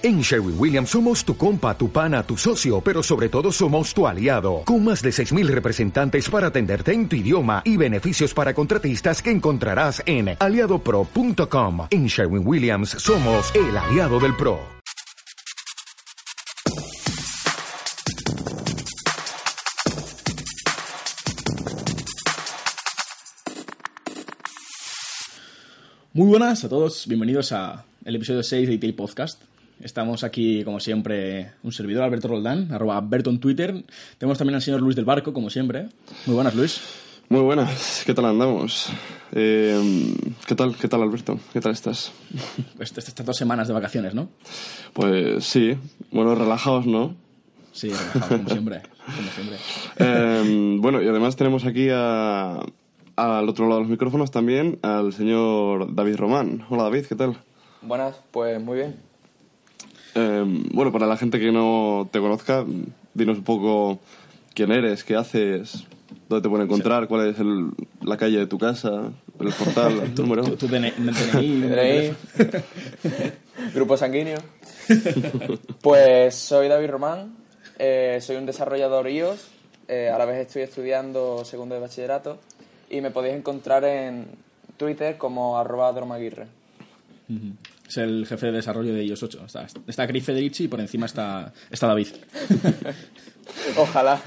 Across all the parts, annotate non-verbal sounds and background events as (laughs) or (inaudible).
En Sherwin Williams somos tu compa, tu pana, tu socio, pero sobre todo somos tu aliado, con más de 6.000 representantes para atenderte en tu idioma y beneficios para contratistas que encontrarás en aliadopro.com. En Sherwin Williams somos el aliado del PRO. Muy buenas a todos, bienvenidos a el episodio 6 de ITIL Podcast. Estamos aquí, como siempre, un servidor, Alberto Roldán, arroba Alberto en Twitter. Tenemos también al señor Luis del Barco, como siempre. Muy buenas, Luis. Muy buenas, ¿qué tal andamos? Eh, ¿Qué tal, qué tal Alberto? ¿Qué tal estás? (laughs) Pues estas dos semanas de vacaciones, ¿no? Pues sí, bueno, relajados, ¿no? Sí, relajados, como siempre. Como siempre. (laughs) Eh, bueno, y además tenemos aquí a, al otro lado de los micrófonos también al señor David Román. Hola David, ¿qué tal? Buenas, pues muy bien. Eh, bueno, para la gente que no te conozca, dinos un poco quién eres, qué haces, dónde te pueden encontrar, cuál es el- la calle de tu casa, el portal, (laughs) el número. Tu, tu DNI, DNI. (laughs) Grupo sanguíneo. Pues soy David Román, eh, soy un desarrollador iOS, eh, a la vez estoy estudiando segundo de bachillerato y me podéis encontrar en Twitter como arroba dromaguirre. Es el jefe de desarrollo de iOS 8. Está, está Chris Federici y por encima está, está David. (laughs) Ojalá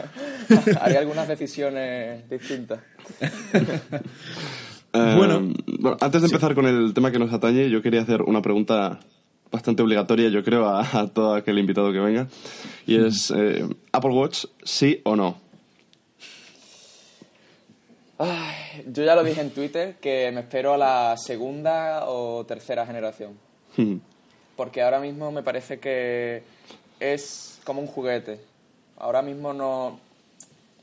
haría algunas decisiones distintas. (laughs) Eh, Bueno. bueno, antes de empezar con el tema que nos atañe, yo quería hacer una pregunta bastante obligatoria, yo creo, a, a todo aquel invitado que venga. Y es, eh, ¿Apple Watch sí o no? Ay, yo ya lo dije en Twitter que me espero a la segunda o tercera generación. Porque ahora mismo me parece que es como un juguete. Ahora mismo no,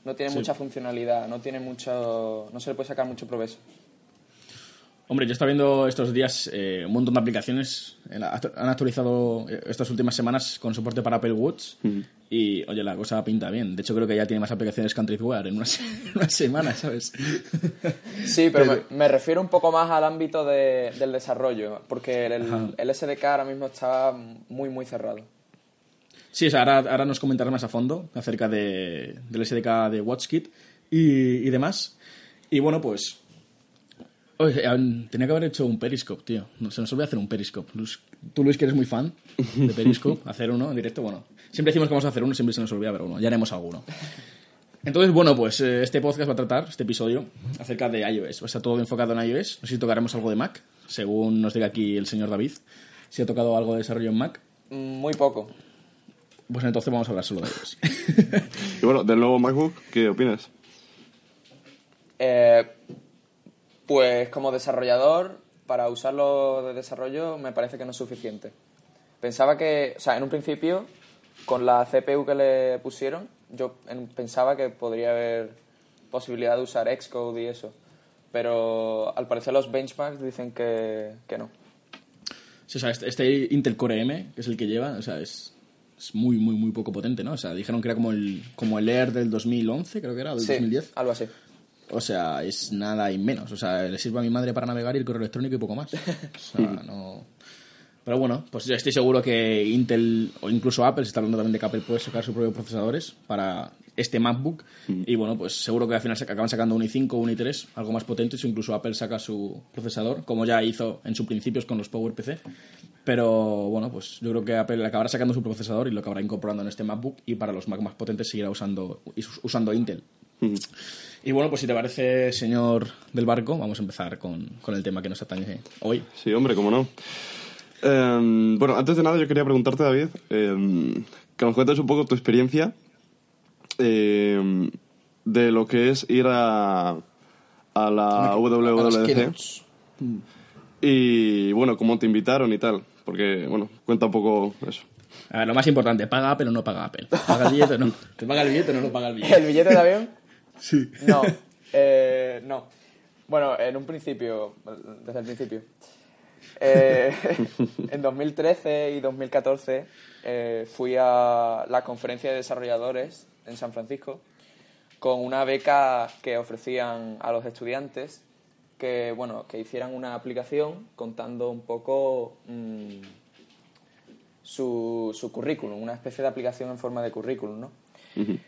no tiene mucha funcionalidad, no tiene mucho, no se le puede sacar mucho provecho. Hombre, yo estaba viendo estos días eh, un montón de aplicaciones. En la- Han actualizado eh, estas últimas semanas con soporte para Apple Watch. Y, oye, la cosa pinta bien. De hecho, creo que ya tiene más aplicaciones que (laughs) en una, semana, ¿sabes? Sí, pero me, me refiero un poco más al ámbito de- del desarrollo, porque el, el SDK ahora mismo está muy, muy cerrado. Sí, o sea, ahora, ahora nos comentarás más a fondo acerca de, del SDK de WatchKit y, y demás. Y bueno, pues. Oye, aún tenía que haber hecho un Periscope, tío. No, se nos olvidó hacer un Periscope. Luis- tú, Luis, que eres muy fan de Periscope, (laughs) hacer uno en directo, bueno. Siempre decimos que vamos a hacer uno, siempre se nos olvida, pero bueno, ya haremos alguno. Entonces, bueno, pues eh, este podcast va a tratar, este episodio, acerca de iOS. Va a estar todo enfocado en iOS. No sé si tocaremos algo de Mac, según nos diga aquí el señor David. Si ha tocado algo de desarrollo en Mac, Mm, Muy poco. pues entonces vamos a hablar solo de iOS. (laughs) Y bueno, del nuevo MacBook, ¿qué opinas? Eh, pues como desarrollador, para usarlo de desarrollo me parece que no es suficiente. Pensaba que, o sea, en un principio, con la CPU que le pusieron, yo en- pensaba que podría haber posibilidad de usar Xcode y eso. Pero al parecer los benchmarks dicen que, que no. Sí, o sea, este, este Intel Core M, que es el que lleva, o sea, es, es muy, muy, muy poco potente, ¿no? O sea, dijeron que era como el, como el Air del 2011, creo que era, o del Sí, 2010. algo así. O sea, es nada y menos. O sea, le sirve a mi madre para navegar y el correo electrónico y poco más. O sea, (laughs) no... Pero bueno, pues yo estoy seguro que Intel o incluso Apple, se está hablando también de que Apple puede sacar sus propios procesadores para este MacBook. Y bueno, pues seguro que al final acaban sacando un i5 o un i3, algo más potentes, o incluso Apple saca su procesador, como ya hizo en sus principios con los PowerPC. Pero bueno, pues yo creo que Apple acabará sacando su procesador y lo acabará incorporando en este MacBook y para los Mac más potentes seguirá usando, usando Intel. Y bueno, pues si te parece, señor del barco, vamos a empezar con, con el tema que nos atañe hoy. Sí, hombre, cómo no. Eh, bueno, antes de nada yo quería preguntarte, David, eh, que nos cuentes un poco tu experiencia eh, de lo que es ir a, a la WWDC y, bueno, cómo te invitaron y tal. Porque, bueno, cuenta un poco eso. A ver, lo más importante, ¿paga Apple o no paga Apple? ¿Paga el billete o no? (laughs) ¿Te paga el billete o no lo paga el billete? ¿El billete de avión? (laughs) Sí. No, eh, no. Bueno, en un principio, desde el principio. Eh, (laughs) en 2013 y 2014 eh, fui a la conferencia de desarrolladores en San Francisco con una beca que ofrecían a los estudiantes que, bueno, que hicieran una aplicación contando un poco mm, su, su currículum, una especie de aplicación en forma de currículum, ¿no?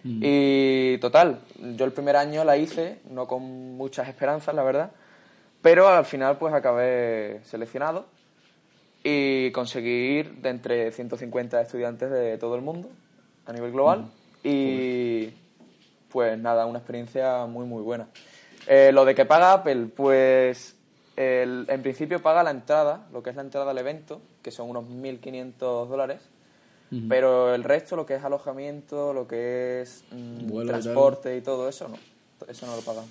Y total, yo el primer año la hice, no con muchas esperanzas, la verdad, pero al final pues acabé seleccionado y conseguí ir de entre 150 estudiantes de todo el mundo a nivel global y pues nada, una experiencia muy muy buena. Eh, lo de que paga Apple, pues el- en principio paga la entrada, lo que es la entrada al evento, que son unos 1.500 dólares, pero el resto, lo que es alojamiento, lo que es mm, Vuelo y transporte y todo eso, no, eso no lo pagan.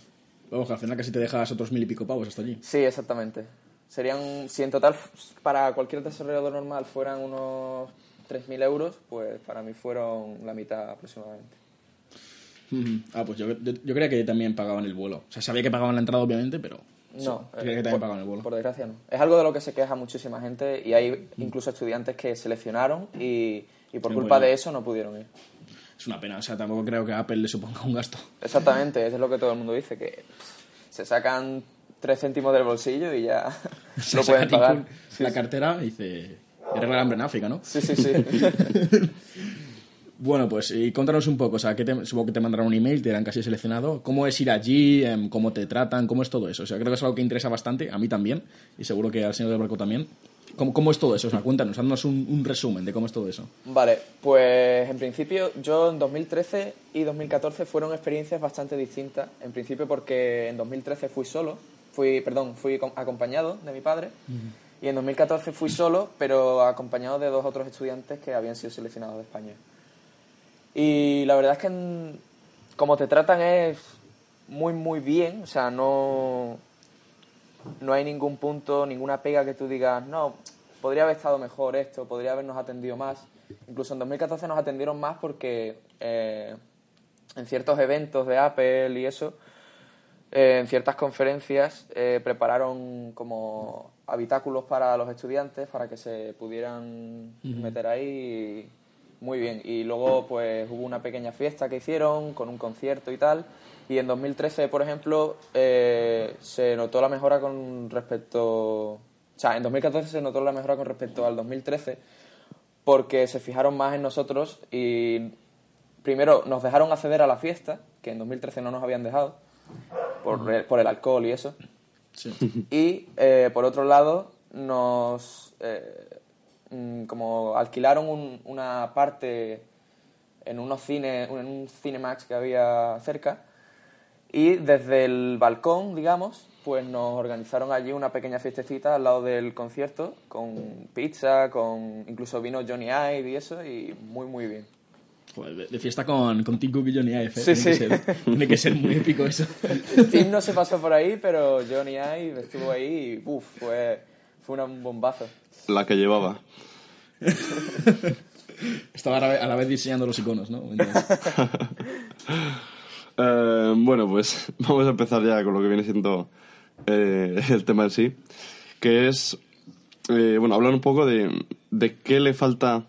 Vamos, que al final casi te dejas otros mil y pico pavos hasta allí. Sí, exactamente. Serían, si en total para cualquier desarrollador normal fueran unos 3.000 euros, pues para mí fueron la mitad aproximadamente. Ah, pues yo, yo, yo creía que también pagaban el vuelo. O sea, sabía que pagaban la entrada, obviamente, pero. No, creía que también por, pagaban el vuelo. por desgracia no. Es algo de lo que se queja muchísima gente y hay incluso estudiantes que seleccionaron y, y por culpa de eso no pudieron ir. Es una pena. O sea, tampoco creo que a Apple le suponga un gasto. Exactamente, eso es lo que todo el mundo dice, que pff, se sacan 3 céntimos del bolsillo y ya (laughs) Se lo pueden pagar. La cartera y dice. Arregla hambre en África, ¿no? Sí, sí, sí. (laughs) Bueno, pues y contanos un poco, o sea, que te- supongo que te mandarán un email, te dirán casi seleccionado. ¿Cómo es ir allí? Em, ¿Cómo te tratan? ¿Cómo es todo eso? O sea, creo que es algo que interesa bastante, a mí también, y seguro que al señor del barco también. ¿Cómo, cómo es todo eso? O sea, cuéntanos, haznos un, un resumen de cómo es todo eso. Vale, pues en principio yo en 2013 y 2014 fueron experiencias bastante distintas. En principio porque en 2013 fui solo, fui, perdón, fui com- acompañado de mi padre. Y en 2014 fui solo, pero acompañado de dos otros estudiantes que habían sido seleccionados de España. Y la verdad es que en- como te tratan es muy, muy bien. O sea, no, no hay ningún punto, ninguna pega que tú digas, no, podría haber estado mejor esto, podría habernos atendido más. Incluso en 2014 nos atendieron más porque eh, en ciertos eventos de Apple y eso, eh, en ciertas conferencias eh, prepararon como habitáculos para los estudiantes para que se pudieran meter ahí muy bien. Y luego pues hubo una pequeña fiesta que hicieron con un concierto y tal. Y en 2013, por ejemplo, eh, se notó la mejora con respecto... O sea, en 2014 se notó la mejora con respecto al 2013 porque se fijaron más en nosotros y primero nos dejaron acceder a la fiesta, que en 2013 no nos habían dejado, por, el, por el alcohol y eso. Sí. (laughs) Y eh, por otro lado, nos eh, mm, como alquilaron un- una parte en unos cines, en un Cinemax que había cerca. Y desde el balcón, digamos, pues nos organizaron allí una pequeña fiestecita al lado del concierto, con pizza, con incluso vino Johnny Ive y eso, y muy, muy bien. Joder, de- fiesta con, con Tim Cook y Johnny Ive. ¿eh? Sí, tiene, Que sí. ser, tiene que ser muy épico eso. (laughs) Tim no se pasó por ahí, pero Johnny Ive estuvo ahí y uf, fue, fue un bombazo. La que llevaba. (laughs) Estaba a la, vez, a la vez diseñando los iconos, ¿no? Entonces, (laughs) Eh, bueno, pues (laughs) vamos a empezar ya con lo que viene siendo eh, el tema en sí, que es, eh, bueno, hablar un poco de, de qué le falta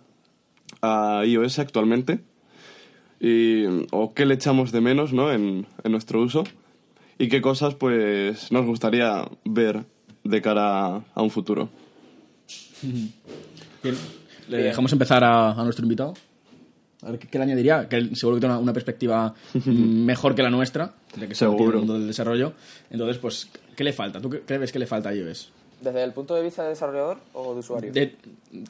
a iOS actualmente y, o qué le echamos de menos ¿no? en, en nuestro uso y qué cosas pues nos gustaría ver de cara a un futuro. (laughs) Le dejamos empezar a, a nuestro invitado. A ver qué, qué le añadiría, que él seguro que tiene una, una perspectiva (laughs) mejor que la nuestra, de que se en el mundo del desarrollo. Entonces, pues, ¿qué le falta? ¿Tú qué crees que le falta a iOS? ¿Desde el punto de vista de desarrollador o de usuario? De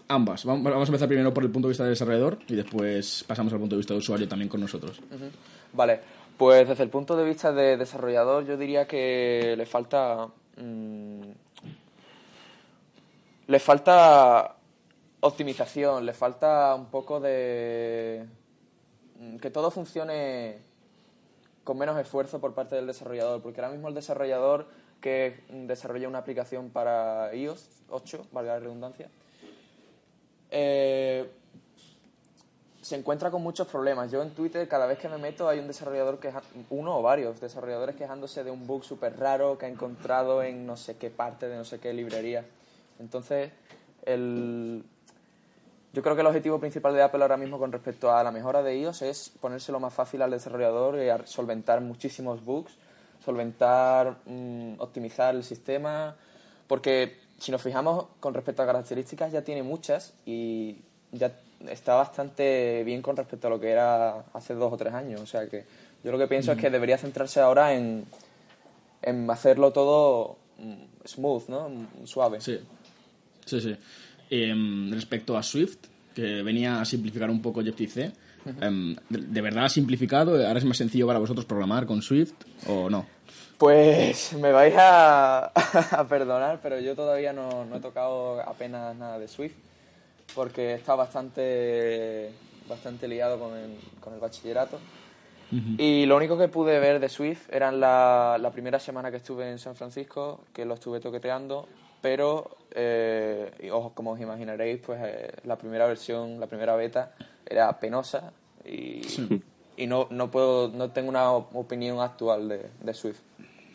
ambas. Vamos vamos a empezar primero por el punto de vista del desarrollador y después pasamos al punto de vista del usuario también con nosotros. Vale, pues desde el punto de vista de desarrollador yo diría que le falta... mm, le falta optimización, le falta un poco de... mm, que todo funcione con menos esfuerzo por parte del desarrollador, porque ahora mismo el desarrollador que desarrolla una aplicación para iOS 8, valga la redundancia, eh, se encuentra con muchos problemas. Yo en Twitter cada vez que me meto hay un desarrollador queja uno o varios desarrolladores quejándose de un bug súper raro que ha encontrado en no sé qué parte de no sé qué librería. Entonces, el... yo creo que el objetivo principal de Apple ahora mismo con respecto a la mejora de iOS es ponérselo más fácil al desarrollador y a solventar muchísimos bugs, solventar, mm, optimizar el sistema, porque si nos fijamos con respecto a características ya tiene muchas y ya está bastante bien con respecto a lo que era hace dos o tres años. O sea que yo lo que pienso es que debería centrarse ahora en, en hacerlo todo mm, smooth, ¿no? Mm, Suave. Sí, sí, sí. Em, respecto a Swift, que venía a simplificar un poco Objective-C, em, ¿de, verdad ha simplificado? ¿Ahora es más sencillo para vosotros programar con Swift o no? Pues (laughs) me vais a, (laughs) a perdonar, pero yo todavía no, no he tocado apenas nada de Swift porque estado bastante, bastante liado con el, con el bachillerato. Y lo único que pude ver de Swift eran la, la primera semana que estuve en San Francisco, que lo estuve toqueteando, pero eh, y como os imaginaréis, pues eh, la primera versión, la primera beta era penosa y, (laughs) y no, no puedo, no tengo una opinión actual de, de Swift.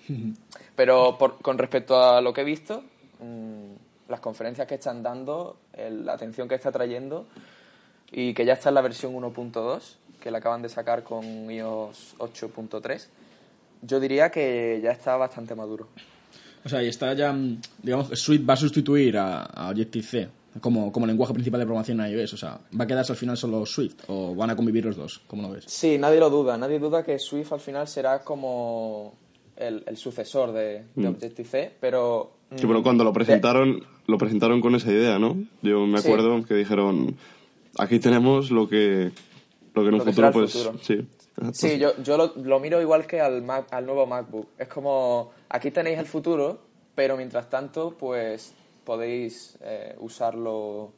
(laughs) Pero por- con respecto a lo que he visto, mm, las conferencias que están dando, el- la atención que está trayendo y que ya está en la versión 1.2, que la acaban de sacar con iOS 8.3, yo diría que ya está bastante maduro. O sea, y está ya, mm, digamos, que Swift va a sustituir a, a Objective-C como, como lenguaje principal de programación en iOS. O sea, ¿va a quedarse al final solo Swift o van a convivir los dos? ¿Cómo lo ves? Sí, nadie lo duda. Nadie duda que Swift al final será como el, el sucesor de, de Objective-C, pero... mm, Sí, pero cuando lo de- presentaron, lo presentaron con esa idea, ¿no? Yo me Sí. acuerdo que dijeron, aquí tenemos lo que, lo que en un Lo que será futuro, pues, futuro. sí. Sí, yo, yo lo, lo miro igual que al, Mac- al nuevo MacBook. Es como, aquí tenéis el futuro, pero mientras tanto, pues podéis eh, usar lo,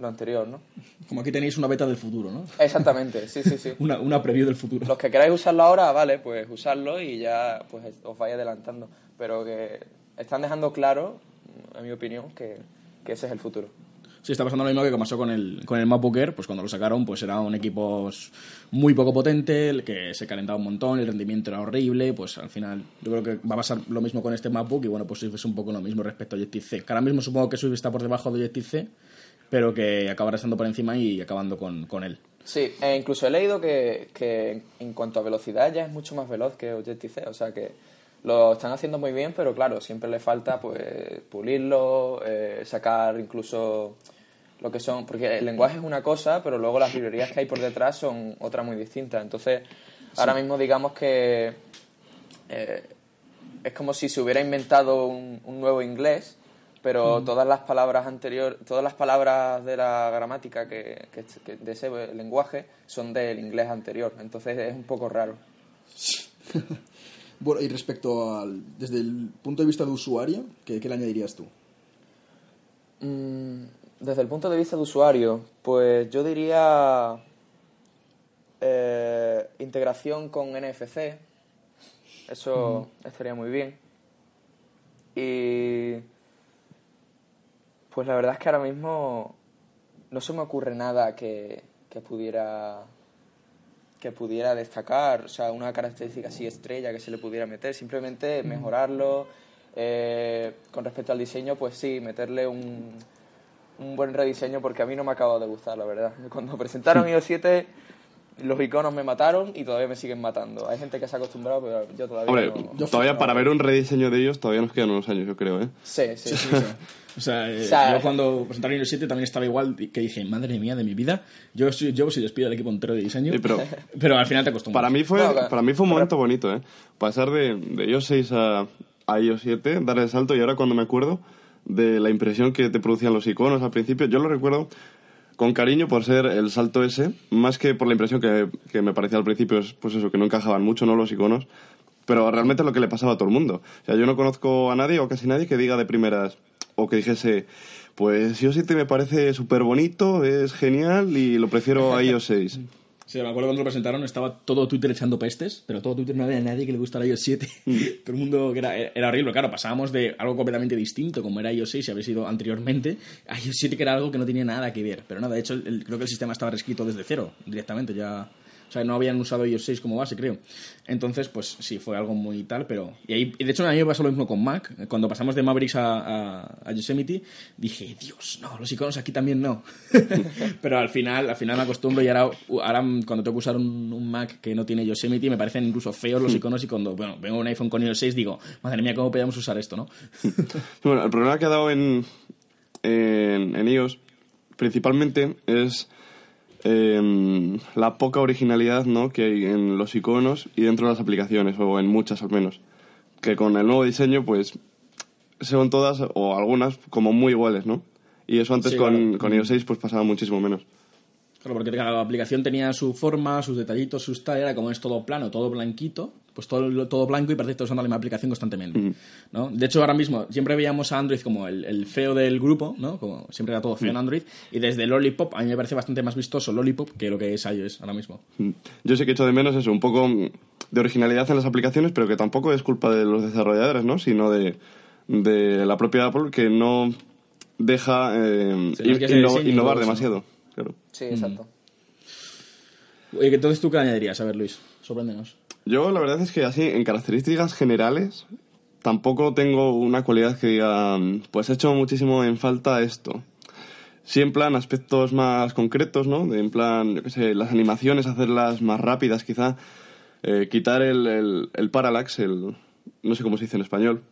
lo anterior, ¿no? Como aquí tenéis una beta del futuro, ¿no? Exactamente, sí, sí, sí. (laughs) Una, una preview del futuro. Los que queráis usarlo ahora, vale, pues usarlo y ya pues os vais adelantando. Pero que están dejando claro, en mi opinión, que, que ese es el futuro. Sí, está pasando lo mismo que pasó con el, con el Air, pues cuando lo sacaron, pues era un equipo muy poco potente, que se calentaba un montón, el rendimiento era horrible, pues al final yo creo que va a pasar lo mismo con este MacBook y bueno, pues es un poco lo mismo respecto a Objective-C. Ahora mismo supongo que Swift está por debajo de Objective-C, pero que acabará estando por encima y acabando con, con él. Sí, e incluso he leído que, que en cuanto a velocidad ya es mucho más veloz que Objective-C, o sea que lo están haciendo muy bien, pero claro, siempre le falta pues pulirlo, eh, sacar incluso lo que son, porque el lenguaje es una cosa, pero luego las librerías que hay por detrás son otra muy distinta. Entonces, ahora mismo digamos que eh, es como si se hubiera inventado un, un nuevo inglés, pero todas las palabras anteriores, todas las palabras de la gramática que, que- que de ese lenguaje son del inglés anterior. Entonces es un poco raro. (laughs) Bueno, y respecto al. Desde el punto de vista de usuario, ¿qué, qué le añadirías tú? Mm, desde el punto de vista de usuario, pues yo diría eh, integración con NFC. Eso estaría muy bien. Y pues la verdad es que ahora mismo no se me ocurre nada que, que pudiera que pudiera destacar, o sea, una característica así estrella que se le pudiera meter, simplemente mejorarlo. Eh, con respecto al diseño, pues sí, meterle un, un buen rediseño porque a mí no me acaba de gustar, la verdad. Cuando presentaron iOS 7, los iconos me mataron y todavía me siguen matando. Hay gente que se ha acostumbrado, pero yo todavía Hombre, no. yo todavía para ver un rediseño de ellos todavía nos quedan unos años, yo creo, ¿eh? Sí, sí, sí. (laughs) O sea, eh, O sea, yo cuando presentaron el 7 también estaba igual que dije, madre mía de mi vida, yo soy yo si despido al equipo entero de diseño, Sí, pero- (laughs) pero al final te acostumbras. Para mí fue, No, claro. para mí fue un momento bonito, ¿eh? Pasar de, de iOS 6 a, a iOS 7, dar el salto y ahora cuando me acuerdo de la impresión que te producían los iconos al principio, yo lo recuerdo con cariño por ser el salto ese, más que por la impresión que, que me parecía al principio, es, pues eso, que no encajaban mucho, ¿no? Los iconos. Pero realmente es lo que le pasaba a todo el mundo. O sea, yo no conozco a nadie o casi nadie que diga de primeras o que dijese, pues iOS 7 me parece súper bonito, es genial y lo prefiero a iOS 6. (laughs) Sí, me acuerdo cuando lo presentaron, estaba todo Twitter echando pestes, pero todo Twitter no había nadie que le gustara iOS 7. (laughs) todo el mundo, que era, era horrible, claro, pasábamos de algo completamente distinto, como era iOS 6 y había sido anteriormente, a iOS 7 que era algo que no tenía nada que ver. Pero nada, de hecho, el- creo que el sistema estaba reescrito desde cero, directamente, ya... O sea, no habían usado iOS 6 como base, creo. Entonces, pues sí, fue algo muy tal, pero... Y, ahí, y de hecho, a mí me pasó lo mismo con Mac. Cuando pasamos de Mavericks a, a, a Yosemite, dije, Dios, no, los iconos aquí también no. (laughs) pero al final, al final me acostumbro y ahora, ahora cuando tengo que usar un, un Mac que no tiene Yosemite, me parecen incluso feos los (laughs) iconos y cuando, bueno, vengo un iPhone con iOS 6 digo, madre mía, ¿cómo podíamos usar esto, no? (laughs) Bueno, el problema que ha dado en, en, en iOS, principalmente es em, la poca originalidad ¿no? que hay en los iconos y dentro de las aplicaciones, o en muchas al menos. Que con el nuevo diseño, pues, son todas, o algunas, como muy iguales, ¿no? Y eso antes Sí, con, claro. con iOS 6 pues pasaba muchísimo menos. Claro, porque cada aplicación tenía su forma, sus detallitos, sus tal, era como es todo plano, todo blanquito, pues todo, todo blanco y parece que estás usando la misma aplicación constantemente. ¿no? De hecho, ahora mismo siempre veíamos a Android como el, el feo del grupo, ¿no? Como siempre era todo feo en Android, y desde Lollipop a mí me parece bastante más vistoso Lollipop que lo que es iOS ahora mismo. Yo sé que echo de menos eso, un poco de originalidad en las aplicaciones, pero que tampoco es culpa de los desarrolladores, ¿no? Sino de, de la propia Apple que no deja eh, Sí, inno- innovar demasiado. Claro. Sí, exacto. Oye, Entonces, ¿tú qué añadirías? A ver, Luis, sorpréndenos. Yo la verdad es que así, en características generales, tampoco tengo una cualidad que diga, mm, pues he hecho muchísimo en falta esto. Sí, en plan aspectos más concretos, ¿no? De, en plan, yo qué sé, las animaciones, hacerlas más rápidas quizá. Eh, quitar el, el, el parallax, el... no sé cómo se dice en español.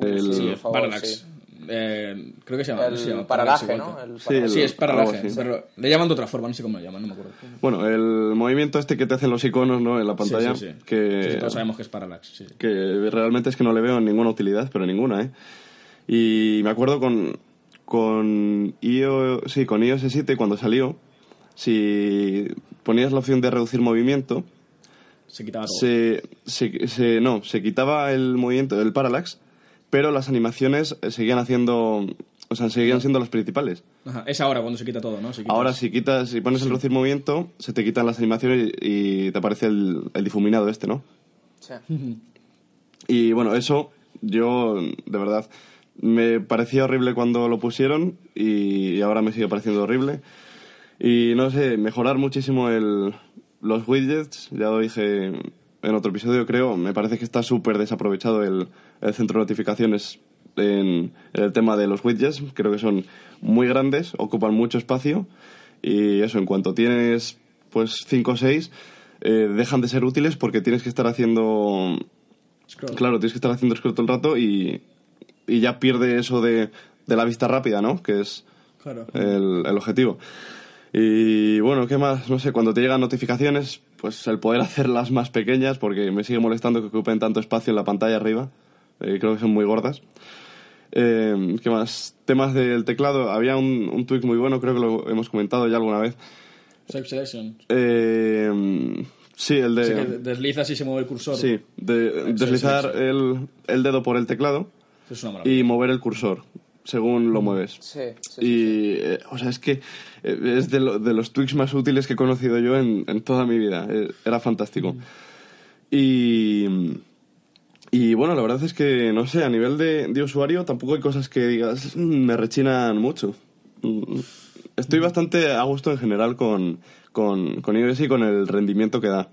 El, Sí, por favor, Parallax. sí. Eh, creo que se llama. no se llama El Parallax paralaje, ¿no? El Sí, el- Sí, es algo paralaje, pero le llaman de otra forma, no sé cómo lo llaman, no me acuerdo. Bueno, el movimiento este que te hacen los iconos, ¿no? En la pantalla, Sí, sí, sí. que... Sí, sí, todos sabemos que es parallax. Sí, sí. que realmente es que no le veo ninguna utilidad, pero ninguna, ¿eh? Y me acuerdo con, con, iOS, sí, con iOS 7 cuando salió, si ponías la opción de reducir movimiento, Se quitaba todo. se, se, se- no, se quitaba el movimiento del parallax, pero las animaciones eh, seguían haciendo, o sea, seguían siendo las principales. Ajá, Es ahora cuando se quita todo, ¿no? Ahora si quitas, si pones el reducir movimiento, se te quitan las animaciones y, y te aparece el, el difuminado este, ¿no? Sí. (laughs) Y bueno, eso yo, de verdad, me parecía horrible cuando lo pusieron y ahora me sigue pareciendo horrible. Y no sé, mejorar muchísimo el, los widgets, ya lo dije en otro episodio creo, me parece que está súper desaprovechado el, el centro de notificaciones en, en el tema de los widgets, creo que son muy grandes, ocupan mucho espacio y eso, en cuanto tienes pues 5 o 6, dejan de ser útiles porque tienes que estar haciendo Scroll. Claro, tienes que estar haciendo scroll todo el rato y, y ya pierde eso de, de la vista rápida, ¿no? Que es Claro. el, el objetivo. Y bueno, ¿qué más? No sé, cuando te llegan notificaciones, pues el poder hacerlas más pequeñas, porque me sigue molestando que ocupen tanto espacio en la pantalla arriba. Eh, creo que son muy gordas. Eh, ¿Qué más? Temas del teclado. Había un, un tweak muy bueno, creo que lo hemos comentado ya alguna vez. Save selection. Eh, sí, el de... Sí, que deslizas y se mueve el cursor. Sí, de deslizar el, el dedo por el teclado es una y mover el cursor según lo mueves. Sí, sí, Y, eh, o sea, es que eh, es de, lo- de los tweaks más útiles que he conocido yo en, en toda mi vida. Eh, Era fantástico. Y, y bueno, la verdad es que, no sé, a nivel de, de usuario tampoco hay cosas que digas, "Mm, me rechinan mucho. Mm, Estoy bastante a gusto en general con, con, con iOS y con el rendimiento que da.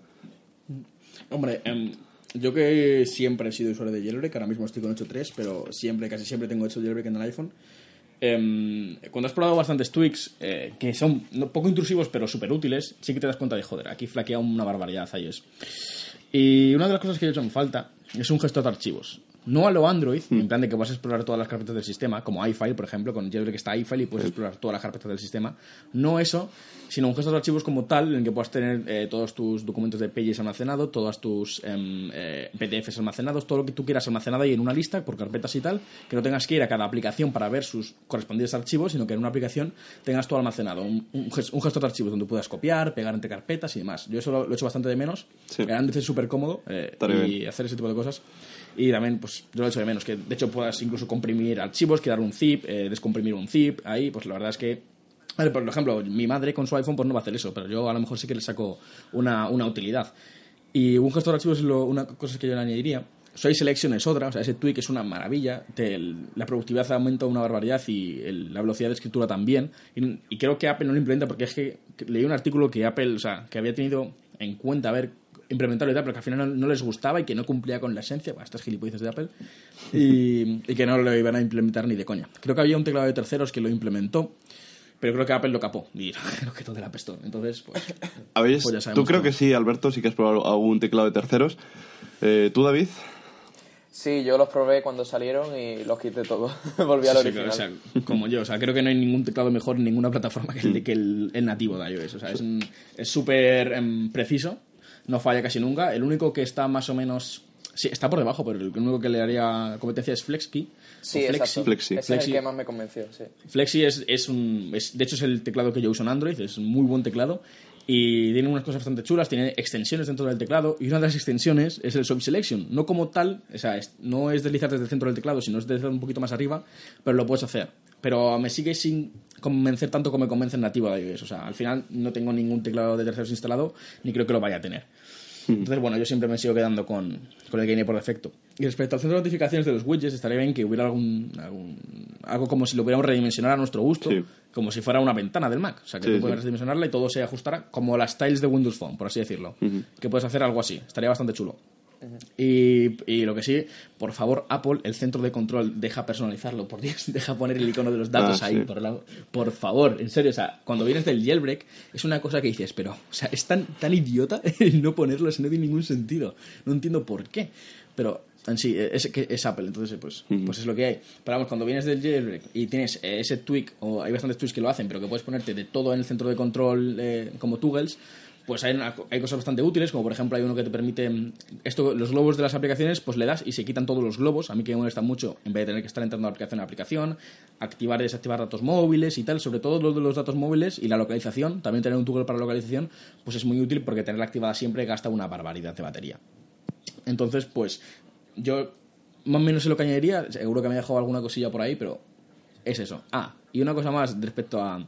Hombre, em, yo que siempre he sido usuario de Jailbreak, ahora mismo estoy con 8.3, pero siempre, casi siempre tengo hecho Jailbreak en el iPhone. Em, cuando has probado bastantes tweaks eh, que son poco intrusivos pero súper útiles, sí que te das cuenta de, joder, aquí flaquea una barbaridad iOS. Y una de las cosas que he hecho en falta es un gestor de archivos. No a lo Android, en plan de que vas a explorar todas las carpetas del sistema, como iFile, por ejemplo, con Jailbreak está iFile y puedes explorar todas las carpetas del sistema. No eso, sino un gestor de archivos como tal, en el que puedas tener eh, todos tus documentos de Pages almacenados, todas tus em, eh, PDFs almacenados, todo lo que tú quieras almacenado ahí en una lista por carpetas y tal, que no tengas que ir a cada aplicación para ver sus correspondientes archivos, sino que en una aplicación tengas todo almacenado. Un, un ges- un gestor de archivos donde puedas copiar, pegar entre carpetas y demás. Yo eso lo, lo he hecho bastante de menos. Sí. Android es súper cómodo eh, y bien. hacer ese tipo de cosas. Y también, pues, yo lo he hecho de menos, que de hecho puedas incluso comprimir archivos, crear un zip, eh, descomprimir un zip, ahí, pues la verdad es que... a ver, por ejemplo, mi madre con su iPhone pues no va a hacer eso, pero yo a lo mejor sí que le saco una, una utilidad. Y un gestor de archivos es lo- una cosa que yo le añadiría. Soy Selection es otra, o sea, ese tweak es una maravilla, te- el- la productividad aumenta una barbaridad y el- la velocidad de escritura también. Y, y creo que Apple no lo implementa porque es que, leí un artículo que Apple, o sea, que había tenido en cuenta haber implementarlo y tal, pero que al final no, no les gustaba y que no cumplía con la esencia, bueno, estas gilipolleces de Apple, (laughs) y, y que no lo iban a implementar ni de coña. Creo que había un teclado de terceros que lo implementó, pero creo que Apple lo capó y (laughs) lo quitó de la pestón. Entonces, pues... ¿Habéis? Pues ya sabemos Tú creo cómo. que sí, Alberto, sí que has probado algún teclado de terceros. Eh, ¿Tú, David? Sí, yo los probé cuando salieron y los quité todos. (laughs) Volví al Sí, sí, original. o sea, como yo, o sea, creo que no hay ningún teclado mejor en ninguna plataforma que el, que el, el nativo de iOS. O sea, es súper em, preciso, no falla casi nunca. El único que está más o menos. Sí, está por debajo, pero el único que le haría competencia es FlexKey. sí, Flexi. Flexi. Ese es Flexi. el que más me convenció, sí. Flexi es, es un. es- de hecho, es el teclado que yo uso en Android, es un muy buen teclado. Y tiene unas cosas bastante chulas, tiene extensiones dentro del teclado. Y una de las extensiones es el Swipe Selection. No como tal, o sea, es- no es deslizar desde el centro del teclado, sino es deslizar un poquito más arriba, pero lo puedes hacer. Pero me sigue sin convencer tanto como me convence el nativo de iOS. O sea, al final no tengo ningún teclado de terceros instalado, ni creo que lo vaya a tener. Entonces, bueno, yo siempre me sigo quedando con, con el Game por defecto. Y respecto al centro de notificaciones de los widgets, estaría bien que hubiera algún, algún- algo como si lo pudiéramos redimensionar a nuestro gusto, Sí. como si fuera una ventana del Mac. O sea, que Sí, tú puedes sí. redimensionarla y todo se ajustara como las tiles de Windows Phone, por así decirlo. Que puedes hacer algo así. Estaría bastante chulo. Y, y lo que sí, por favor, Apple, el centro de control, deja personalizarlo, por Dios, (laughs) deja poner el icono de los datos Ah, ahí, sí. por, favor, en serio, o sea, cuando vienes del jailbreak, es una cosa que dices, pero, o sea, es tan, tan idiota (laughs) el no ponerlo, eso no tiene ningún sentido. No entiendo por qué, pero en sí, es, que es Apple, entonces, pues, pues es lo que hay. Pero vamos, cuando vienes del jailbreak y tienes eh, ese tweak, o hay bastantes tweaks que lo hacen, pero que puedes ponerte de todo en el centro de control eh, como toggles, pues hay, hay cosas bastante útiles, como por ejemplo hay uno que te permite mm, esto, los globos de las aplicaciones, pues le das y se quitan todos los globos. A mí que me molesta mucho, en vez de tener que estar entrando de aplicación a aplicación, activar y desactivar datos móviles y tal, sobre todo lo de los datos móviles y la localización, también tener un toggle para localización, pues es muy útil porque tenerla activada siempre gasta una barbaridad de batería. Entonces, pues yo más o menos sé lo que añadiría, seguro que me he dejado alguna cosilla por ahí, pero es eso. Ah, y una cosa más respecto a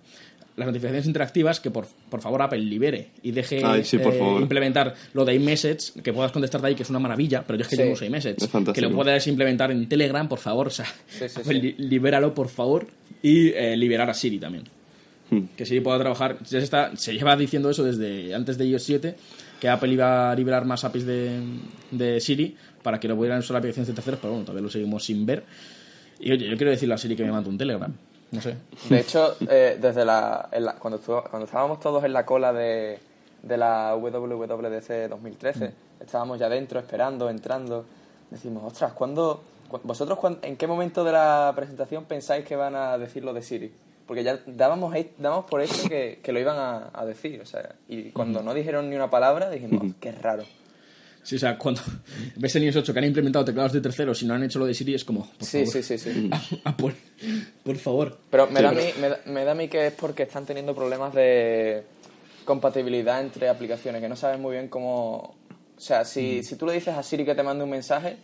las notificaciones interactivas, que por, por favor Apple libere y deje Ay, sí, por eh, favor. implementar lo de iMessage, que puedas contestar de ahí, que es una maravilla, pero yo es que Sí. yo no uso iMessage. Que lo puedas implementar en Telegram, por favor, o sea, Sí, sí, (laughs) Apple, libéralo, por favor, y eh, liberar a Siri también Hmm. que Siri pueda trabajar. Ya se, está, se lleva diciendo eso desde antes de iOS 7, que Apple iba a liberar más APIs de, de Siri para que lo pudieran usar aplicaciones de terceros, pero bueno, todavía lo seguimos sin ver. Y oye, yo quiero decirle a Siri que me mande un Telegram. No sé. De hecho, eh, desde la, en la- cuando, estuvo- cuando estábamos todos en la cola de, de la WWDC 2013, estábamos ya dentro, esperando, entrando. Decimos, ostras, ¿cuándo, cu- ¿vosotros cuán- en qué momento de la presentación pensáis que van a decir lo de Siri? Porque ya dábamos, dábamos por hecho que, que lo iban a, a decir. O sea, y cuando no dijeron ni una palabra, dijimos, qué raro. Sí, o sea, cuando (laughs) ves en iOS 8 que han implementado teclados de terceros y no han hecho lo de Siri, es como, por Sí, favor, sí, sí, sí. (laughs) Apple, por favor. Pero me, Sí, da pero- A mí, me, da, me da a mí que es porque están teniendo problemas de compatibilidad entre aplicaciones, que no saben muy bien cómo... O sea, si, si tú le dices a Siri que te mande un mensaje,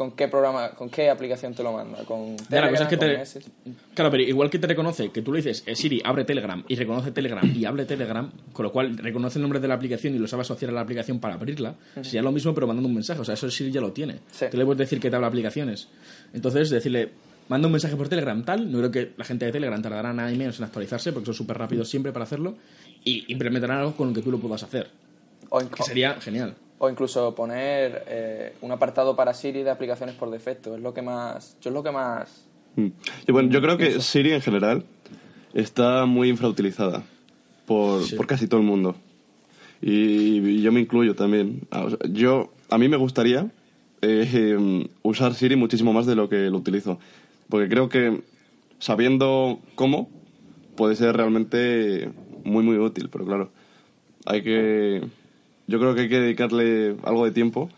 ¿con qué programa, con qué aplicación te lo manda? ¿Con Ya, la cosa Telegram, es que te-? Claro, pero igual que te reconoce que tú le dices eh, Siri, abre Telegram y reconoce Telegram y abre Telegram, con lo cual reconoce el nombre de la aplicación y lo sabe asociar a la aplicación para abrirla, sería lo mismo pero mandando un mensaje. O sea, eso Siri ya lo tiene. Sí. Tú le puedes decir que te habla aplicaciones. Entonces, decirle, manda un mensaje por Telegram tal, no creo que la gente de Telegram tardará nada y menos en actualizarse porque son súper rápidos siempre para hacerlo y implementarán algo con lo que tú lo puedas hacer. O, Que sería genial. O incluso poner eh, un apartado para Siri de aplicaciones por defecto. Es lo que más... Yo es lo que más... Mm. Y bueno, yo creo que Siri en general está muy infrautilizada por, Sí. por casi todo el mundo. Y, y yo me incluyo también. Ah, o sea, Yo, a mí me gustaría eh, em, usar Siri muchísimo más de lo que lo utilizo. Porque creo que sabiendo cómo puede ser realmente muy, muy útil. Pero claro, hay que... Yo creo que hay que dedicarle algo de tiempo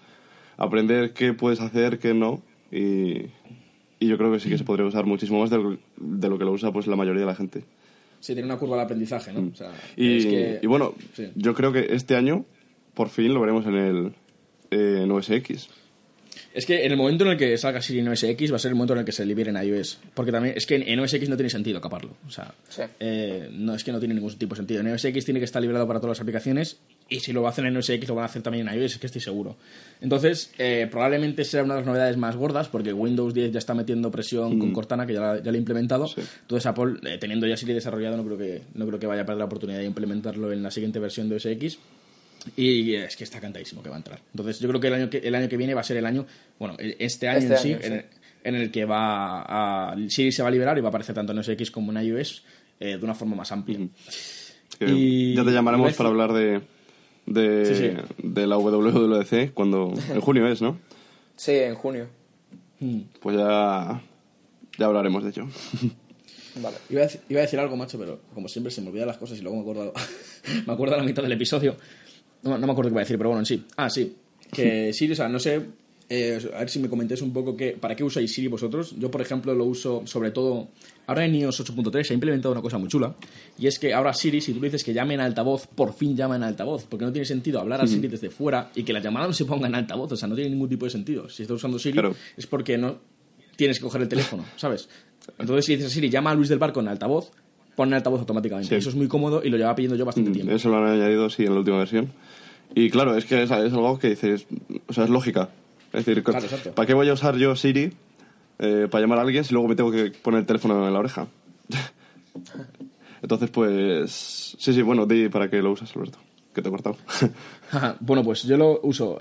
a aprender qué puedes hacer, qué no. Y, y yo creo que sí que se podría usar muchísimo más de lo, de lo que lo usa pues la mayoría de la gente. Sí, tiene una curva de aprendizaje, ¿no? O sea, Y, es que- y bueno, sí. yo creo que este año por fin lo veremos en el eh, en OS X. Es que en el momento en el que salga Siri en OS X va a ser el momento en el que se libere en iOS. Porque también es que en OS X no tiene sentido caparlo. O sea, Sí. eh, no es que no tiene ningún tipo de sentido. En OS X tiene que estar liberado para todas las aplicaciones y si lo hacen en OS X lo van a hacer también en iOS, es que estoy seguro. Entonces, eh, probablemente será una de las novedades más gordas porque Windows 10 ya está metiendo presión con Cortana, que ya, la- ya lo ha implementado. Sí. Entonces, Apple, eh, teniendo ya Siri desarrollado, no creo, que, no creo que vaya a perder la oportunidad de implementarlo en la siguiente versión de OS X. Y es que está cantadísimo que va a entrar. Entonces, yo creo que el año que, el año que viene va a ser el año, bueno, el- este año Este en sí, año, sí. en, en el que va a. Siri se va a liberar y va a aparecer tanto en OS X como en iOS eh, de una forma más amplia. Y- ya te llamaremos para hablar de, de, Sí, sí. de la WWDC cuando en junio es, ¿no? Sí, en junio. pues ya, ya hablaremos de ello. Vale. Iba a, decir, iba a decir algo, macho, pero como siempre se me olvidan las cosas y luego me acuerdo, (laughs) me acuerdo a la mitad del episodio. No, no me acuerdo qué iba a decir, pero bueno, en sí. Ah, sí. Que Siri, o sea, no sé. Eh, a ver si me comentáis un poco que, para qué usáis Siri vosotros. Yo, por ejemplo, lo uso sobre todo. Ahora en iOS 8.3 se ha implementado una cosa muy chula. Y es que ahora Siri, si tú le dices que llame en altavoz, por fin llama en altavoz. Porque no tiene sentido hablar a Siri desde fuera y que la llamada no se ponga en altavoz. O sea, no tiene ningún tipo de sentido. Si estás usando Siri, Claro. es porque no tienes que coger el teléfono, (laughs) ¿sabes? Entonces, si dices a Siri, llama a Luis del Barco en altavoz, pone en altavoz automáticamente. Sí. Eso es muy cómodo y lo lleva pidiendo yo bastante tiempo. Eso lo han añadido, sí, en la última versión. Y claro, es que es, es algo que dices, o sea, es lógica. Es decir, Claro. ¿para qué voy a usar yo Siri eh, para llamar a alguien si luego me tengo que poner el teléfono en la oreja? (laughs) Entonces, pues... Sí, sí, bueno, di para qué lo usas, Alberto, que te he cortado. (laughs) Bueno, pues yo lo uso.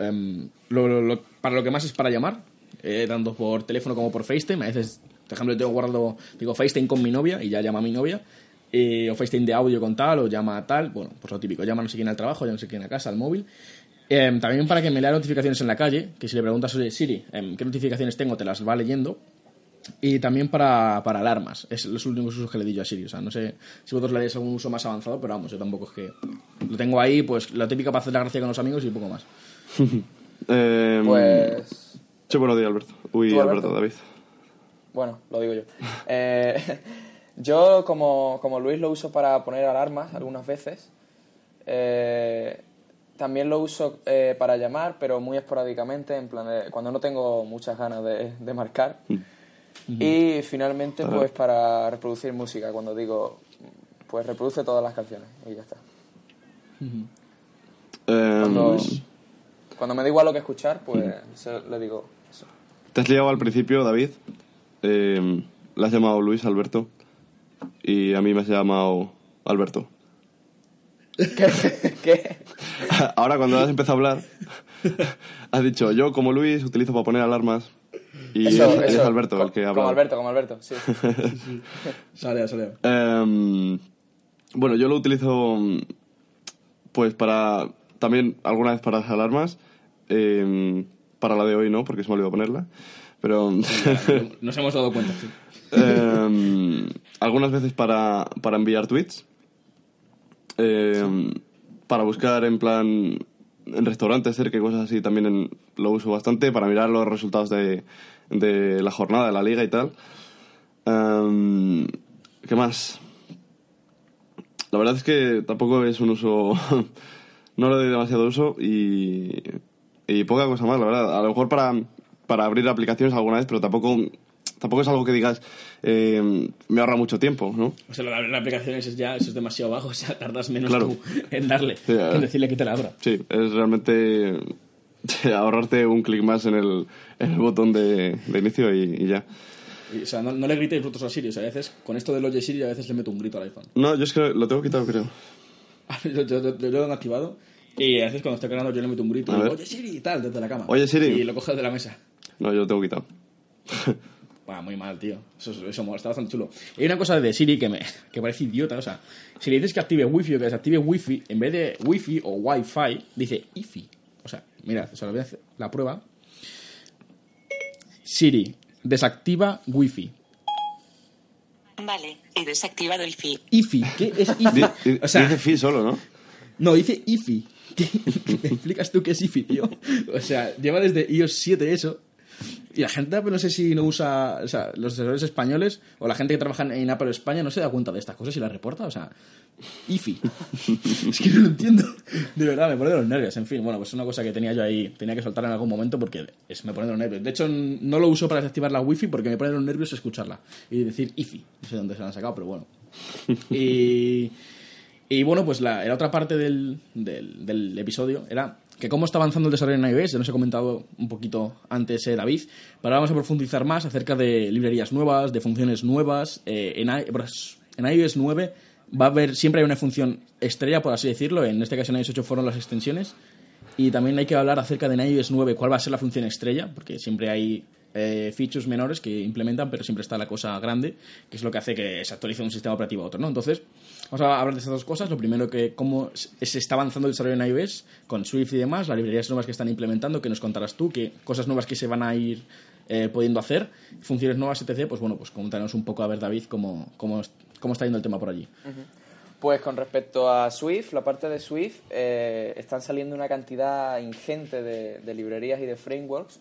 lo- lo- lo- para lo que más es para llamar, eh, tanto por teléfono como por FaceTime. A veces, por ejemplo, yo tengo guardado, digo FaceTime con mi novia y ya llama a mi novia. eh, o FaceTime de audio con tal, o llama a tal. Bueno, pues lo típico, llama no sé quién al trabajo, llama no sé quién a casa, al móvil. Em, también para que me lea notificaciones en la calle, que si le preguntas, oye, Siri, em, ¿qué notificaciones tengo? Te las va leyendo. Y también para, para alarmas. Es los últimos usos que le di yo a Siri. O sea, no sé si vosotros le dais algún uso más avanzado, pero vamos, yo tampoco es que. Lo tengo ahí, pues la típica para hacer la gracia con los amigos y poco más. (laughs) Eh, Pues. Sí, bueno, di Alberto. Uy, ¿Tú, Alberto, Alberto? David. Bueno, lo digo yo. (laughs) Eh, (laughs) yo, como, como Luis, lo uso para poner alarmas algunas veces. Eh, también lo uso eh, para llamar, pero muy esporádicamente, en plan de- cuando no tengo muchas ganas de, de marcar. Y finalmente, pues para reproducir música, cuando digo, pues reproduce todas las canciones y ya está. Eh, Cuando, cuando me da igual lo que escuchar, pues se- le digo eso. Te has liado al principio, David. Eh, le has llamado Luis Alberto. Y a mí me has llamado Alberto. (laughs) ¿Qué? ¿Qué? (laughs) Ahora cuando has empezado a hablar, (laughs) has dicho, yo como Luis utilizo para poner alarmas. Y Eso, eso. Alberto Co- el que habla. Como Alberto, como Alberto, (laughs) sí. Sale, sale. Em, bueno, yo lo utilizo mm, pues para también alguna vez para las alarmas. em, para la de hoy no, porque se me olvidó ponerla. Pero Nos hemos dado cuenta. sí. em, algunas veces para, para enviar tweets. Para buscar en plan en restaurantes cerca y cosas así también en- lo uso bastante para mirar los resultados de, de la jornada, de la liga y tal. Em, ¿Qué más? La verdad es que tampoco es un uso. (laughs) no le doy demasiado uso y. Y poca cosa más, la verdad. A lo mejor para, para abrir aplicaciones alguna vez, pero tampoco. Tampoco es algo que digas. eh, me ahorra mucho tiempo, ¿no? O sea, la, la aplicación es ya eso es demasiado bajo, (laughs) o sea, tardas menos Claro. tú en darle Sí, que eh. en decirle que te la abra. Sí, es realmente. (laughs) ahorrarte un clic más en el, en el botón de, de inicio y, y ya. Y, o sea, no, no le gritéis brutos a Siri, o sea, a veces con esto del Oye Siri a veces le meto un grito al iPhone. No, yo es que lo tengo quitado, creo. (laughs) yo, yo- yo- yo lo tengo activado y a veces cuando estoy cargando yo le meto un grito. Oye Siri y tal, desde la cama. Oye, Siri. Y lo coges de la mesa. No, yo lo tengo quitado. Buah, muy mal, tío. Eso, eso mola, está bastante chulo. Y hay una cosa de Siri que me que parece idiota. O sea, si le dices que active Wi-Fi o que desactive Wi-Fi, en vez de Wi-Fi o Wi-Fi, dice IFI. O sea, mirad, o sea, lo voy a hacer la prueba. Siri, desactiva Wi-Fi. Vale, he desactivado el feed. IFI, ¿qué es (laughs) IFI? O sea, dice fi solo, ¿no? no, dice IFI. (laughs) ¿Qué, ¿Me explicas tú qué es IFI, tío? O sea, lleva desde iOS 7 eso. Y la gente, Apple, no sé si no usa, o sea, los desarrolladores españoles o la gente que trabaja en Apple España no se da cuenta de estas cosas y las reporta, o sea, IFI. (laughs) es que no lo entiendo. De verdad, me pone de los nervios. En fin, bueno, pues es una cosa que tenía yo ahí, tenía que soltar en algún momento porque es, me pone de los nervios. De hecho, no lo uso para desactivar la Wi-Fi porque me pone de los nervios escucharla y decir IFI. No sé dónde se la han sacado, pero bueno. (laughs) Y. Y bueno, pues la, la otra parte del, del, del episodio era que cómo está avanzando el desarrollo en iOS, ya nos he comentado un poquito antes eh, David, pero ahora vamos a profundizar más acerca de librerías nuevas, de funciones nuevas. eh, en, en iOS 9 va a haber, siempre hay una función estrella, por así decirlo, en este caso en iOS 8 fueron las extensiones, y también hay que hablar acerca de en iOS 9 cuál va a ser la función estrella, porque siempre hay eh, features menores que implementan, pero siempre está la cosa grande, que es lo que hace que se actualice un sistema operativo a otro, ¿no? Entonces, vamos a hablar de estas dos cosas. Lo primero que cómo se está avanzando el desarrollo en iOS con Swift y demás, las librerías nuevas que están implementando, que nos contarás tú, qué cosas nuevas que se van a ir eh, pudiendo hacer, funciones nuevas, etc., pues bueno, pues comentaremos un poco a ver, David, cómo, cómo, cómo está yendo el tema por allí. Pues con respecto a Swift, la parte de Swift, eh, están saliendo una cantidad ingente de librerías y de frameworks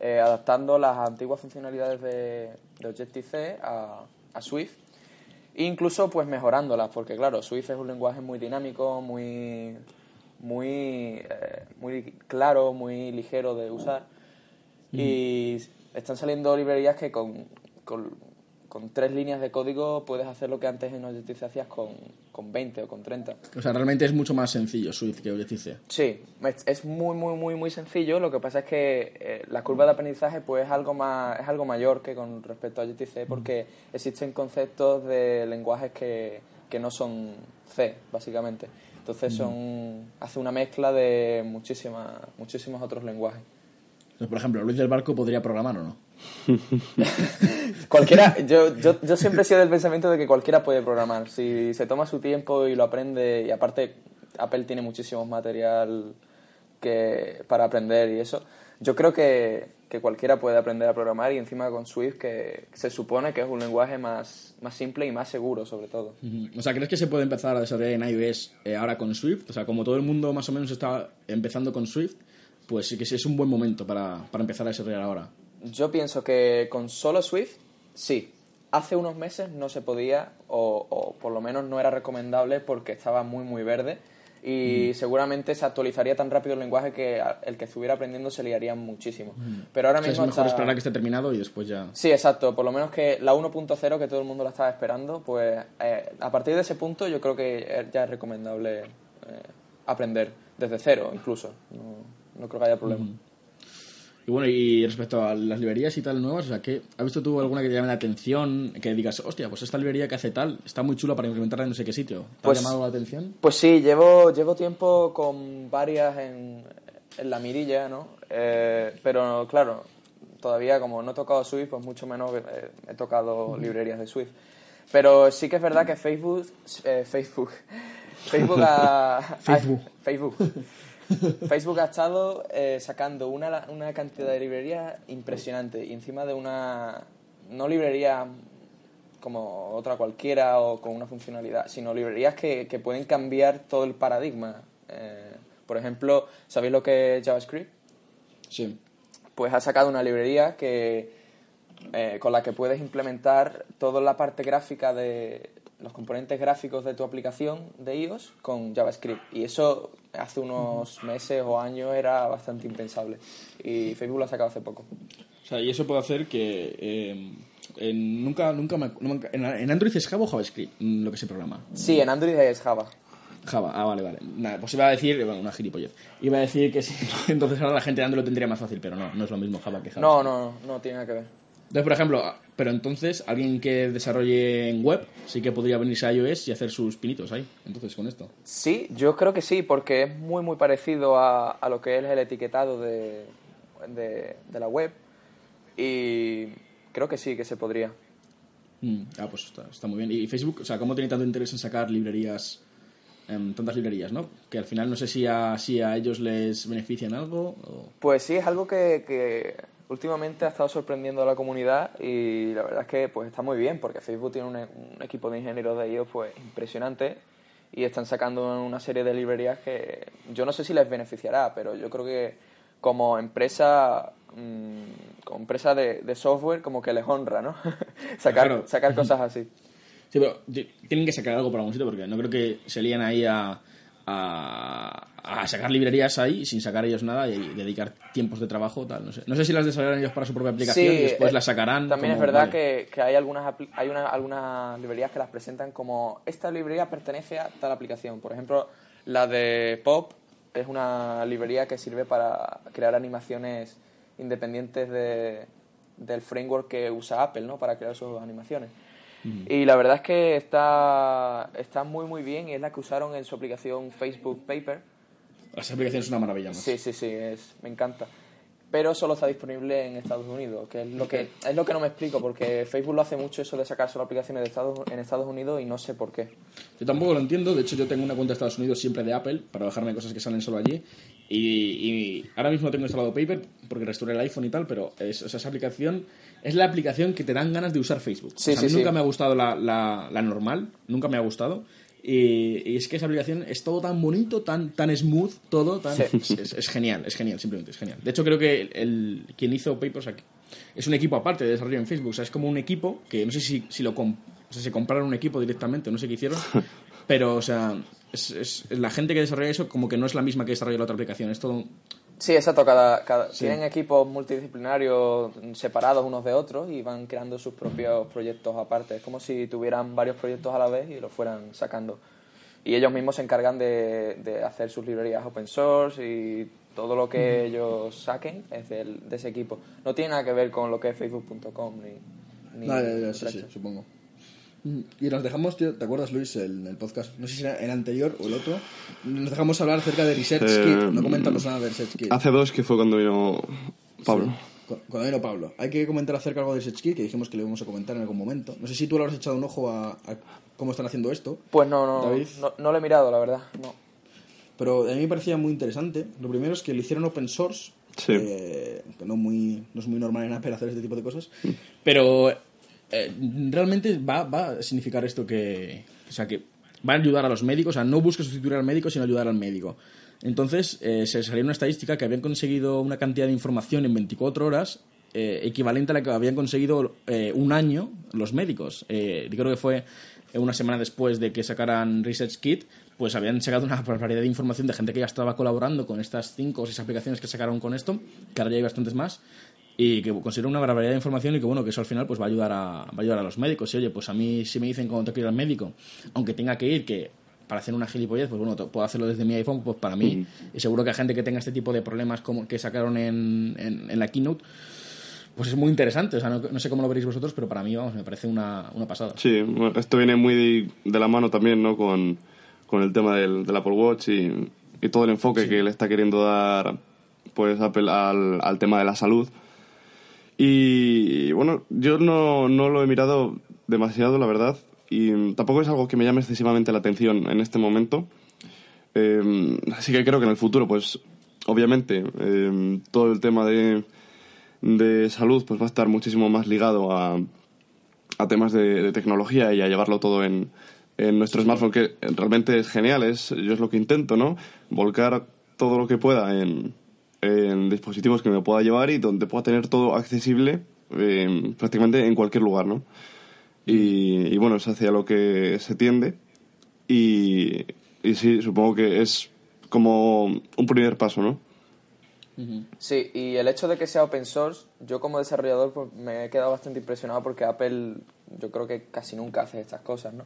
eh, adaptando las antiguas funcionalidades de, de Objective-C a, a Swift e incluso pues mejorándolas, porque claro, Swift es un lenguaje muy dinámico, muy, muy, eh, muy claro, muy ligero de usar. Y están saliendo librerías que con, con, con tres líneas de código puedes hacer lo que antes en Objective-C hacías con, con 20 o con 30. O sea, realmente es mucho más sencillo Swift que Objective-C. Sí, es- muy, muy, muy, muy sencillo. Lo que pasa es que eh, la curva de aprendizaje pues, es, algo más, es algo mayor que con respecto a Objective-C porque existen conceptos de lenguajes que, que no son C, básicamente. Entonces son, hace una mezcla de muchísimas, muchísimos otros lenguajes. Entonces, por ejemplo, Luis del Barco podría programar o no. (laughs) Cualquiera, yo, yo, yo siempre he sido del pensamiento de que cualquiera puede programar. Si se toma su tiempo y lo aprende, y aparte Apple tiene muchísimo material que, para aprender y eso, yo creo que, que cualquiera puede aprender a programar y encima con Swift que se supone que es un lenguaje más, más simple y más seguro sobre todo. O sea, ¿crees que se puede empezar a desarrollar en iOS eh, ahora con Swift? O sea, como todo el mundo más o menos está empezando con Swift, pues sí que es un buen momento para, para empezar a desarrollar ahora. Yo pienso que con solo Swift, sí. Hace unos meses no se podía, o, o por lo menos no era recomendable porque estaba muy, muy verde. Y seguramente se actualizaría tan rápido el lenguaje que el que estuviera aprendiendo se liaría muchísimo. Pero ahora O sea, es mismo. mejor esperar a que esté terminado y después ya... Sí, exacto. Por lo menos que la 1.0 que todo el mundo la estaba esperando, pues eh, a partir de ese punto yo creo que ya es recomendable eh, aprender desde cero incluso. No, no creo que haya problema. Y bueno, y respecto a las librerías y tal nuevas, o sea, ¿qué, ¿has visto tú alguna que te llame la atención? Que digas, hostia, pues esta librería que hace tal está muy chula para implementarla en no sé qué sitio. ¿Te Pues- ha llamado la atención? Pues sí, llevo, llevo tiempo con varias en, en la mirilla, ¿no? Eh, pero claro, todavía como no he tocado Swift, pues mucho menos eh, he tocado librerías de Swift. Pero sí que es verdad que Facebook, eh, Facebook, (laughs) Facebook ha, Facebook. ha- Facebook, (laughs) Facebook ha estado eh, sacando una, una cantidad de librerías impresionante y encima de una, no librería como otra cualquiera o con una funcionalidad, sino librerías que, que pueden cambiar todo el paradigma. Eh, por ejemplo, ¿sabéis lo que es JavaScript? Sí. Pues ha sacado una librería que, eh, con la que puedes implementar toda la parte gráfica de los componentes gráficos de tu aplicación de iOS con JavaScript. Y eso hace unos meses o años era bastante impensable. Y Facebook lo ha sacado hace poco. O sea, y eso puede hacer que... eh, en- nunca, nunca, en, Android es Java o JavaScript, mm, lo que se programa. Sí, en Android es Java. Java, ah, vale, vale. Nada, pues iba a decir, bueno, una gilipollez. Iba a decir que sí, (laughs) entonces ahora la gente de Android lo tendría más fácil, pero no, no es lo mismo Java que Java. No, no, no tiene nada que ver. Entonces, por ejemplo, pero entonces alguien que desarrolle en web sí que podría venirse a iOS y hacer sus pinitos ahí. Entonces, con esto. Sí, yo creo que sí, porque es muy, muy parecido a, a lo que es el etiquetado de, de, de la web. Y creo que sí, que se podría. Mm, ah, pues está, está muy bien. Y Facebook, o sea, ¿cómo tiene tanto interés en sacar librerías, em, tantas librerías, no? Que al final no sé si a, si a ellos les benefician algo o... Pues sí, es algo que, que últimamente ha estado sorprendiendo a la comunidad y la verdad es que pues está muy bien porque Facebook tiene un, un equipo de ingenieros de ellos pues impresionante y están sacando una serie de librerías que yo no sé si les beneficiará, pero yo creo que como empresa mm, como empresa de, de software como que les honra, ¿no? (laughs) sacar, Claro. sacar cosas así. Sí, pero ti- tienen que sacar algo por algún sitio porque no creo que se lían ahí a, a, a sacar librerías ahí sin sacar ellos nada y dedicar tiempos de trabajo tal, no sé. No sé si las desarrollarán ellos para su propia aplicación y después eh, las sacarán. También como- es verdad vale. que, que hay algunas hay una- algunas librerías que las presentan como esta librería pertenece a tal aplicación. Por ejemplo, la de Pop es una librería que sirve para crear animaciones independientes de, del framework que usa Apple, ¿no? Para crear sus animaciones. Y la verdad es que está, está muy muy bien y es la que usaron en su aplicación Facebook Paper. Las aplicaciones son una maravilla. macho. Sí, sí, sí, es, me encanta. pero solo está disponible en Estados Unidos, que es lo que es lo que no me explico, porque Facebook lo hace mucho eso de sacar solo aplicaciones de Estados, en Estados Unidos y no sé por qué. Yo tampoco lo entiendo, de hecho yo tengo una cuenta de Estados Unidos siempre de Apple para bajarme cosas que salen solo allí y, y ahora mismo tengo instalado Paper porque restauré el iPhone y tal, pero es, o sea, esa aplicación es la aplicación que te dan ganas de usar Facebook. Sí, O sea, a mí sí, nunca sí. me ha gustado la, la, la normal, nunca me ha gustado. Y, y es que esa aplicación es todo tan bonito, tan, tan smooth, todo, tan, Sí. es, es- es genial, es genial, simplemente es genial. De hecho, creo que el, el- quien hizo Paper o sea, que es un equipo aparte de desarrollo en Facebook, o sea, es como un equipo que no sé si, si lo com- o sea, se compraron un equipo directamente, no sé qué hicieron, (laughs) pero, o sea, es, es- la gente que desarrolla eso como que no es la misma que desarrolla la otra aplicación, es todo... Sí, exacto. Cada, cada- Tienen equipos multidisciplinarios separados unos de otros y van creando sus propios proyectos aparte. Es como si tuvieran varios proyectos a la vez y los fueran sacando. Y ellos mismos se encargan de, de hacer sus librerías open source y todo lo que ellos saquen es del- de ese equipo. No tiene nada que ver con lo que es facebook.com ni... ni No, ya, ya, sí, resto. sí, supongo. Mm, Y nos dejamos, tío, ¿te acuerdas, Luis, el, el podcast? No sé si era el anterior o el otro. Nos dejamos hablar acerca de Research Eh, Kit. No comentamos nada de Research Kit. Hace dos que fue cuando vino Pablo. Cu- Cuando vino Pablo. Hay que comentar acerca algo de Research Kit, que dijimos que le íbamos a comentar en algún momento. No sé si tú le habrás echado un ojo a, a cómo están haciendo esto. Pues no, no, David. no, no lo he mirado, la verdad. No. Pero a mí me parecía muy interesante. Lo primero es que lo hicieron open source. Sí. eh, que no, muy, no es muy normal en Apple hacer este tipo de cosas. Pero eh, realmente va, va a significar esto que. O sea, que va a ayudar a los médicos. O sea, no busca sustituir al médico, sino ayudar al médico. Entonces, eh, se salió una estadística que habían conseguido una cantidad de información en 24 horas eh, equivalente a la que habían conseguido eh, un año los médicos. Eh, creo que fue eh, una semana después de que sacaran Research Kit, pues habían sacado una (laughs) barbaridad de información de gente que ya estaba colaborando con estas cinco o seis aplicaciones que sacaron con esto, que ahora ya hay bastantes más, y que consiguieron una barbaridad de información y que bueno, que eso al final pues va a ayudar a, va a ayudar a los médicos. Y oye, pues a mí si me dicen cuando tengo que ir al médico, aunque tenga que ir, que para hacer una gilipollez, pues bueno, puedo hacerlo desde mi iPhone, pues para mí, y seguro que a gente que tenga este tipo de problemas como que sacaron en, en, en la keynote, pues es muy interesante. O sea, no, no sé cómo lo veréis vosotros, pero para mí, vamos, me parece una, una pasada. Sí, esto viene muy de, de la mano también, ¿no? Con, con el tema del, del Apple Watch y, y todo el enfoque que le está queriendo dar, pues, Apple al, al tema de la salud. Y, bueno, yo no, no lo he mirado demasiado, la verdad, y tampoco es algo que me llame excesivamente la atención en este momento. Eh, así que creo que en el futuro, pues, obviamente, eh, todo el tema de, de salud, pues va a estar muchísimo más ligado a, a temas de, de tecnología y a llevarlo todo en, en nuestro smartphone, que realmente es genial, es, yo es lo que intento, ¿no? Volcar todo lo que pueda en, en dispositivos que me pueda llevar y donde pueda tener todo accesible eh, prácticamente en cualquier lugar, ¿no? Y, y bueno, es hacia lo que se tiende y, y sí, supongo que es como un primer paso, ¿no? Sí, y el hecho de que sea open source, yo como desarrollador pues, me he quedado bastante impresionado porque Apple yo creo que casi nunca hace estas cosas, ¿no?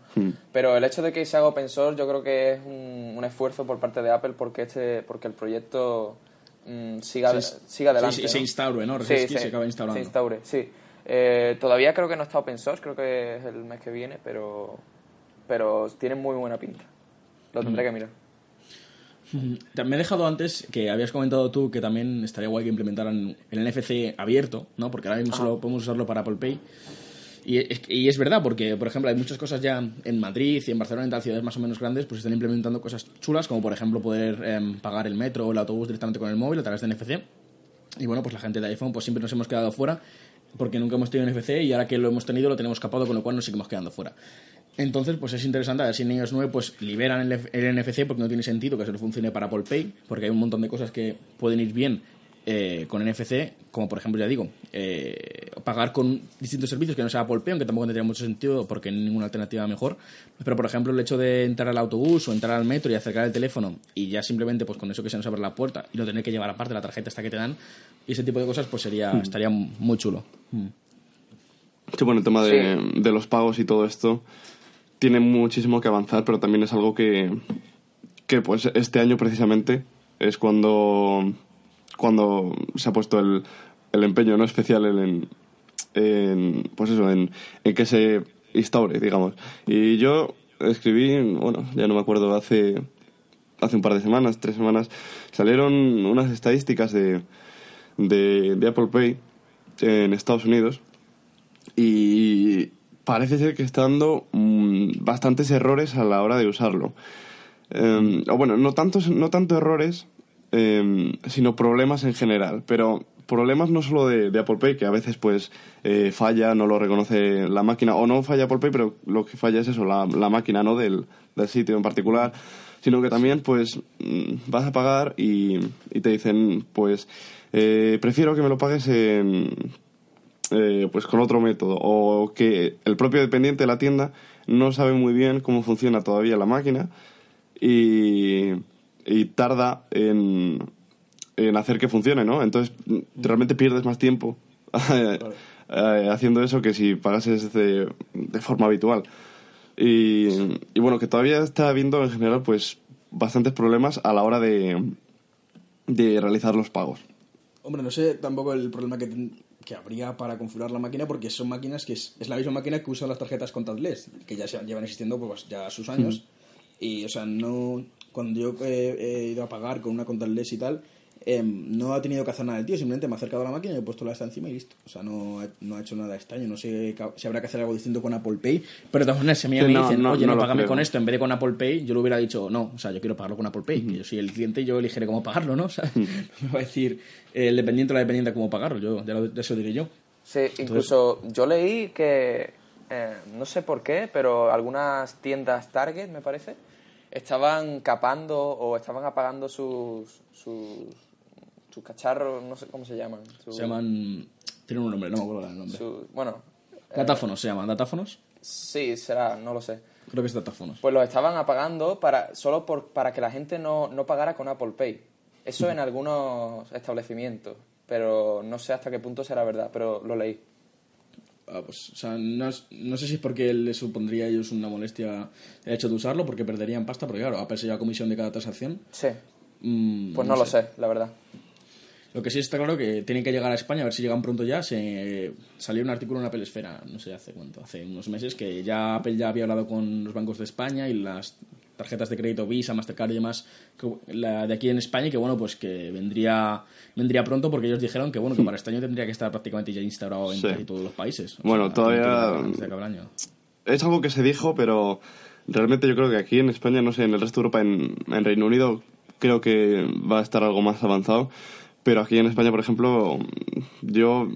Pero el hecho de que se haga open source yo creo que es un, un esfuerzo por parte de Apple porque este porque el proyecto mm, siga, siga adelante. sí, se instaure, ¿no? Sí, se acaba instaurando. Se instaure, sí. Eh, todavía creo que no está open source, creo que es el mes que viene, pero, pero tiene muy buena pinta. Lo tendré que mirar. Te- Me he dejado antes que habías comentado tú que también estaría guay que implementaran el NFC abierto, ¿no? Porque ahora mismo solo podemos usarlo para Apple Pay. Y es, es verdad, porque, por ejemplo, hay muchas cosas ya en Madrid y en Barcelona, en tal ciudades más o menos grandes, pues están implementando cosas chulas, como por ejemplo poder em, pagar el metro o el autobús directamente con el móvil a través de NFC. Y bueno, pues la gente de iPhone pues siempre nos hemos quedado fuera porque nunca hemos tenido NFC y ahora que lo hemos tenido lo tenemos capado, con lo cual nos seguimos quedando fuera. Entonces, pues es interesante a ver si en iOS 9 pues liberan el, el NFC porque no tiene sentido que solo funcione para Apple Pay, porque hay un montón de cosas que pueden ir bien eh, con NFC, como por ejemplo, ya digo, eh, pagar con distintos servicios que no sea Apple Pay, aunque tampoco tendría mucho sentido porque no hay ninguna alternativa mejor. Pero por ejemplo, el hecho de entrar al autobús o entrar al metro y acercar el teléfono y ya simplemente pues con eso que se nos abre la puerta y no tener que llevar aparte la tarjeta hasta que te dan, y ese tipo de cosas, pues sería, estaría muy chulo. Mm. Sí, bueno, el tema de, de los pagos y todo esto tiene muchísimo que avanzar, pero también es algo que, que pues este año precisamente es cuando, cuando se ha puesto el, el empeño no especial en, en pues eso, en, en que se instaure, digamos. Y yo escribí, bueno, ya no me acuerdo, hace, hace un par de semanas, tres semanas, salieron unas estadísticas de, de, Apple Pay en Estados Unidos y parece ser que está dando mm, bastantes errores a la hora de usarlo. Eh, o bueno, no tantos, no tanto errores, eh, sino problemas en general. Pero problemas no solo de, Apple Pay, que a veces pues eh, falla, no lo reconoce la máquina, o no falla Apple Pay, pero lo que falla es eso, la, máquina, ¿no? Del, sitio en particular. Sino que también, pues, mm, vas a pagar y, y te dicen, pues, eh, prefiero que me lo pagues en, eh, pues con otro método o que el propio dependiente de la tienda no sabe muy bien cómo funciona todavía la máquina y, y tarda en, en hacer que funcione, ¿no? Entonces realmente pierdes más tiempo (laughs) eh, haciendo eso que si pagases de, de forma habitual. Y, y bueno, que todavía está habiendo en general pues bastantes problemas a la hora de, de realizar los pagos. Hombre, no sé tampoco el problema que, que habría para configurar la máquina porque son máquinas que es, es la misma máquina que usan las tarjetas contactless, que ya se, llevan existiendo pues ya sus años. Y, o sea, no... Cuando yo eh, he ido a pagar con una contactless y tal, em, no ha tenido que hacer nada el tío, simplemente me ha acercado a la máquina y he puesto la esta encima y listo. O sea, no ha, no ha hecho nada extraño. No sé si habrá que hacer algo distinto con Apple Pay. Pero de todas maneras, si a mí Sí, me no, dicen, no, oye, no págame creo. con esto en vez de con Apple Pay, yo le hubiera dicho, no, o sea, yo quiero pagarlo con Apple Pay, que yo soy el cliente y yo elegiré cómo pagarlo, ¿no? (laughs) O sea, me va (laughs) a decir eh, el dependiente o la dependiente cómo pagarlo, yo, ya lo, de eso diré yo. Sí, incluso yo leí que, eh, no sé por qué, pero algunas tiendas Target, me parece, estaban capando o estaban apagando sus, sus, sus cacharros, no sé cómo se llaman. Se llaman... Tienen un nombre, no me acuerdo del nombre. bueno, Datáfonos se llaman, datáfonos. sí, será, no lo sé. Creo que es datáfonos. Pues los estaban apagando para, solo por, para que la gente no, no pagara con Apple Pay. Eso en algunos establecimientos, pero no sé hasta qué punto será verdad, pero lo leí. Ah, pues, o sea, no, es- no sé si es porque le supondría a ellos una molestia el hecho de usarlo, porque perderían pasta, porque claro, Apple se lleva comisión de cada transacción. Sí, Mm, pues no, lo sé, la verdad. Lo que sí está claro que tienen que llegar a España, a ver si llegan pronto ya. Se salió un artículo en Apple Esfera, no sé hace cuánto, hace unos meses, que ya Apple ya había hablado con los bancos de España y las tarjetas de crédito Visa, Mastercard y demás, que- la de aquí en España, y que bueno, pues que vendría vendría pronto porque ellos dijeron que bueno, que para este año tendría que estar prácticamente ya instaurado en Sí. casi todos los países. O Bueno, sea, todavía- de año. Es algo que se dijo, pero realmente yo creo que aquí en España, no sé, en el resto de Europa, en, en Reino Unido, creo que va a estar algo más avanzado. Pero aquí en España, por ejemplo, yo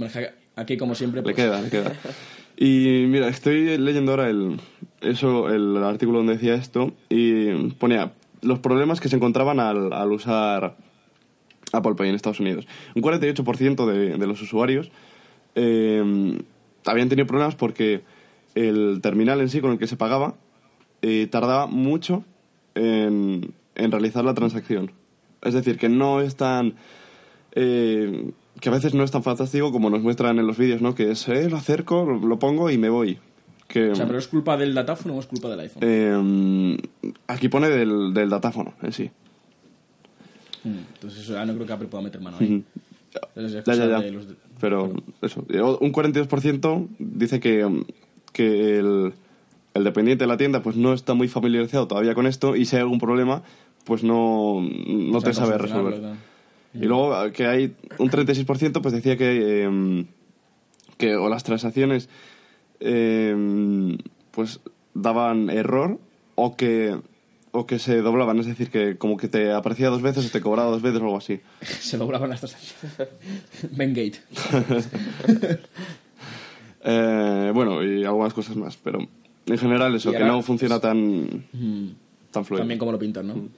Aquí, como siempre, Le pues, queda, le queda. (laughs) Y mira, estoy leyendo ahora el, eso, el artículo donde decía esto y ponía los problemas que se encontraban al, al usar Apple Pay en Estados Unidos. Un 48% de, de los usuarios eh, habían tenido problemas porque el terminal en sí con el que se pagaba eh, tardaba mucho en, en realizar la transacción. Es decir, que no es tan... eh, que a veces no es tan fantástico como nos muestran en los vídeos, ¿no? Que es, eh, lo acerco, lo, lo pongo y me voy. Que, o sea, pero es culpa del datáfono o es culpa del iPhone. eh, aquí pone del, del datáfono en sí. Mm, Entonces, eso ya no creo que Apple pueda meter mano ahí. Entonces, es Ya, ya, ya. de los Pero eso, eh, un 42% dice que, mm, que el, el dependiente de la tienda pues no está muy familiarizado todavía con esto y si hay algún problema pues no, no te sabe resolver. Y luego que hay un 36% pues decía que, eh, que o las transacciones eh, pues daban error o que o que se doblaban, es decir, que como que te aparecía dos veces o te cobraba dos veces o algo así. (laughs) Se doblaban las transacciones. Bengate. (laughs) Eh, bueno, y algunas cosas más, pero en general eso, que no funciona tan, tan fluido. También como lo pintan, ¿no?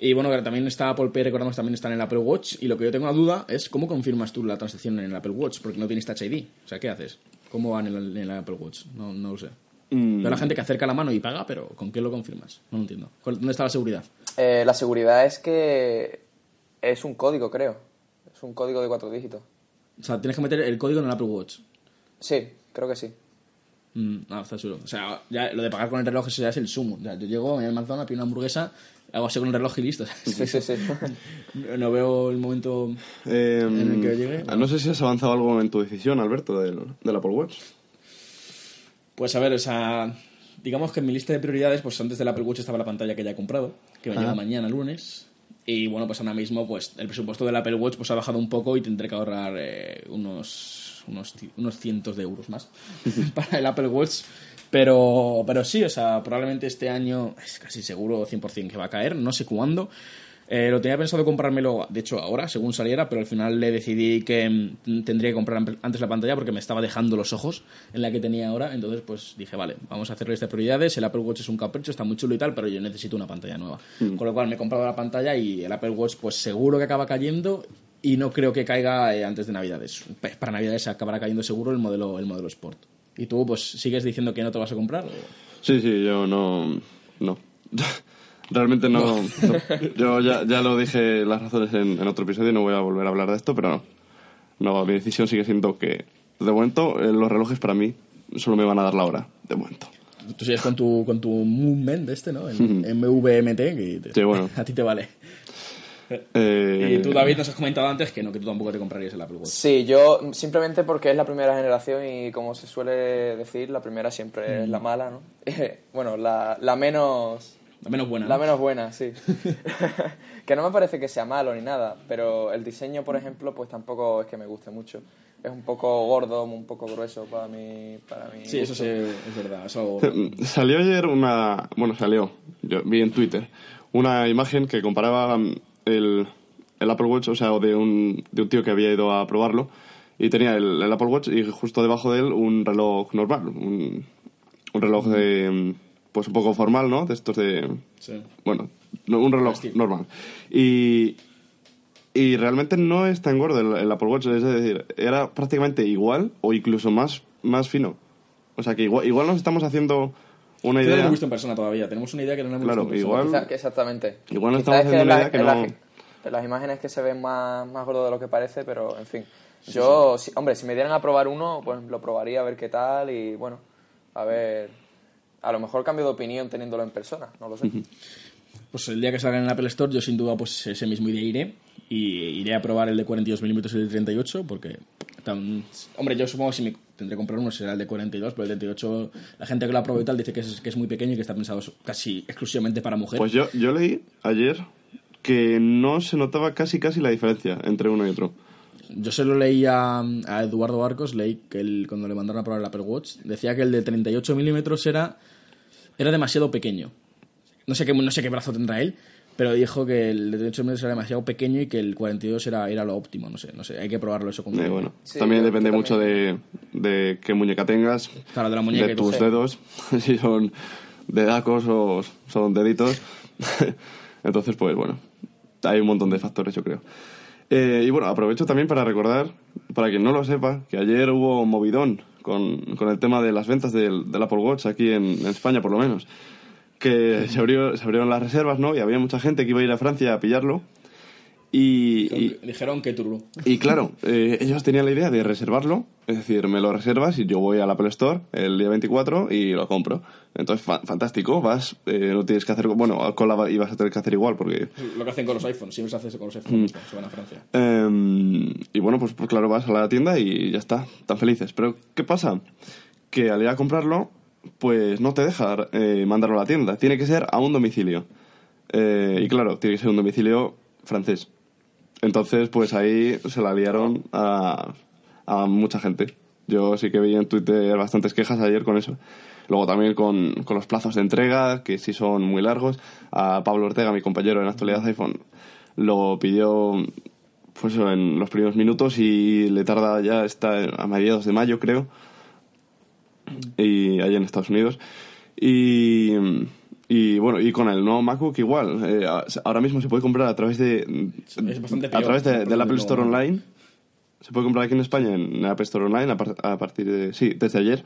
Y bueno, que también está Apple Pay, recordamos, también está en el Apple Watch. Y lo que yo tengo la duda es cómo confirmas tú la transacción en el Apple Watch, porque no tienes Touch ID. O sea, ¿qué haces? ¿Cómo va en el, en el Apple Watch? No, no lo sé. Mm, Veo a la gente que acerca la mano y paga, pero ¿con qué lo confirmas? No lo entiendo. ¿Cuál- ¿Dónde está la seguridad? Eh, la seguridad es que es un código, creo. Es un código de cuatro dígitos. O sea, tienes que meter el código en el Apple Watch. Sí, creo que sí. Mm, no, está chulo. O sea, ya lo de pagar con el reloj eso ya es el sumo. O sea, yo llego en el McDonald's, pido una hamburguesa, hago así con el reloj y listo. (laughs) Sí, sí, sí. No- no veo el momento... eh, en el que llegue, ah, No sé si has avanzado algo en tu decisión, Alberto, del, del Apple Watch. Pues a ver, o sea, digamos que en mi lista de prioridades, pues antes del Apple Watch estaba la pantalla que ya he comprado, que me Ah. llega mañana lunes. Y bueno, pues ahora mismo pues el presupuesto del Apple Watch pues ha bajado un poco y tendré que ahorrar eh, unos, unos, unos cientos de euros más (laughs) para el Apple Watch. Pero, pero sí, o sea, probablemente este año es casi seguro 100% que va a caer, no sé cuándo. Eh, lo tenía pensado comprármelo, de hecho, ahora, según saliera, pero al final le decidí que mm, tendría que comprar antes la pantalla porque me estaba dejando los ojos en la que tenía ahora. Entonces, pues dije, vale, vamos a hacerle estas prioridades. El Apple Watch es un capricho, está muy chulo y tal, pero yo necesito una pantalla nueva. Con lo cual me he comprado la pantalla y el Apple Watch, pues seguro que acaba cayendo y no creo que caiga eh, antes de Navidades. Para Navidades acabará cayendo seguro el modelo, el modelo Sport. ¿Y tú, pues, sigues diciendo que no te vas a comprar? o? Sí, sí, yo no. No. (laughs) Realmente no. no. Yo ya, ya lo dije las razones en, en otro episodio, no voy a volver a hablar de esto, pero no. No, mi decisión sigue siendo que, de momento, eh, los relojes para mí solo me van a dar la hora, de momento. Tú sigues con tu, con tu movement de este, ¿no? El (laughs) MVMT, que te- Sí, bueno. (laughs) a ti te vale. Eh, Y tú, David, nos has comentado antes que no, que tú tampoco te comprarías el Apple Watch. Sí, yo simplemente porque es la primera generación y como se suele decir, la primera siempre es la mala, ¿no? (laughs) bueno, la, la menos... La menos buena. La ¿no? menos buena, sí. (laughs) (laughs) que no me parece que sea malo ni nada, pero el diseño, por ejemplo, pues tampoco es que me guste mucho. Es un poco gordo, un poco grueso para mí. Para mí Sí, eso sí, es verdad. Eso... Salió ayer una. Bueno, salió. Yo vi en Twitter una imagen que comparaba mm, el, el Apple Watch, o sea, de un, de un tío que había ido a probarlo. Y tenía el, el Apple Watch y justo debajo de él un reloj normal. Un, un reloj de. Pues un poco formal, ¿no? De estos de. Sí. Bueno, no, un reloj Estilo. normal. Y, y realmente no es tan gordo el, el Apple Watch, es decir, era prácticamente igual o incluso más, más fino. O sea que igual, igual nos estamos haciendo una Que no lo idea. hemos visto en persona todavía. Tenemos una idea que no lo hemos Claro, visto en persona. igual- Quizá- que exactamente. Igual Quizá estamos es haciendo en una la- idea que en no- las- en las imágenes que se ven más, más gordo de lo que parece, pero en fin. Yo, si- hombre, si me dieran a probar uno, pues lo probaría a ver qué tal y bueno, a ver. A lo mejor cambio de opinión teniéndolo en persona, no lo sé. Pues el día que salga en el Apple Store, yo sin duda, pues ese mismo día iré. Y iré a probar el de 42 milímetros y el de 38, porque... tan- Hombre, yo supongo que si me tendré que comprar uno será el de 42, pero el de 38, la gente que lo ha probado y tal dice que es, que es muy pequeño y que está pensado casi exclusivamente para mujer. Pues yo, yo leí ayer que no se notaba casi casi la diferencia entre uno y otro. Yo se lo leí a, a Eduardo Arcos, leí que él, cuando le mandaron a probar el Apple Watch, decía que el de 38 milímetros era, era demasiado pequeño. No sé, qué, no sé qué brazo tendrá él, pero dijo que el de 38 milímetros era demasiado pequeño y que el 42 era, era lo óptimo. No sé, no sé, hay que probarlo eso con Eh, bueno, Sí, también depende yo mucho también. de, de qué muñeca tengas, Claro, de la muñeca de tus dedos, (laughs) si son dedacos o son deditos. (laughs) Entonces, pues bueno, hay un montón de factores, yo creo. Eh, y bueno, aprovecho también para recordar, para quien no lo sepa, que ayer hubo movidón con, con el tema de las ventas del, del Apple Watch aquí en, en España, por lo menos. Que se, abrió, se abrieron las reservas, ¿no? Y había mucha gente que iba a ir a Francia a pillarlo. Y, y, Dijeron que tururú. y claro, eh, ellos tenían la idea de reservarlo, es decir, me lo reservas y yo voy al Apple Store el día 24 y lo compro. Entonces, fa- fantástico, vas, eh, no tienes que hacer, bueno, con la ibas a tener que hacer igual porque... Lo que hacen con los iPhones, siempre se hace eso con los iPhones, se van a Francia. eh, y bueno, pues, pues claro, vas a la tienda y ya está, tan felices. Pero, ¿qué pasa? Que al ir a comprarlo, pues no te deja eh, mandarlo a la tienda, tiene que ser a un domicilio. Eh, y claro, tiene que ser un domicilio francés. Entonces, pues ahí se la liaron a, a mucha gente. Yo sí que vi en Twitter bastantes quejas ayer con eso. Luego también con, con los plazos de entrega, que sí son muy largos. A Pablo Ortega, mi compañero en actualidad iPhone, lo pidió pues en los primeros minutos y le tarda ya está a mediados de mayo, creo. Y allá en Estados Unidos. Y, y bueno, y con el nuevo MacBook igual. Eh, a- ahora mismo se puede comprar a través de Es bastante a peor través de- del el Apple Store. Online. Se puede comprar aquí en España en Apple Store Online a, par- a partir de sí, desde ayer.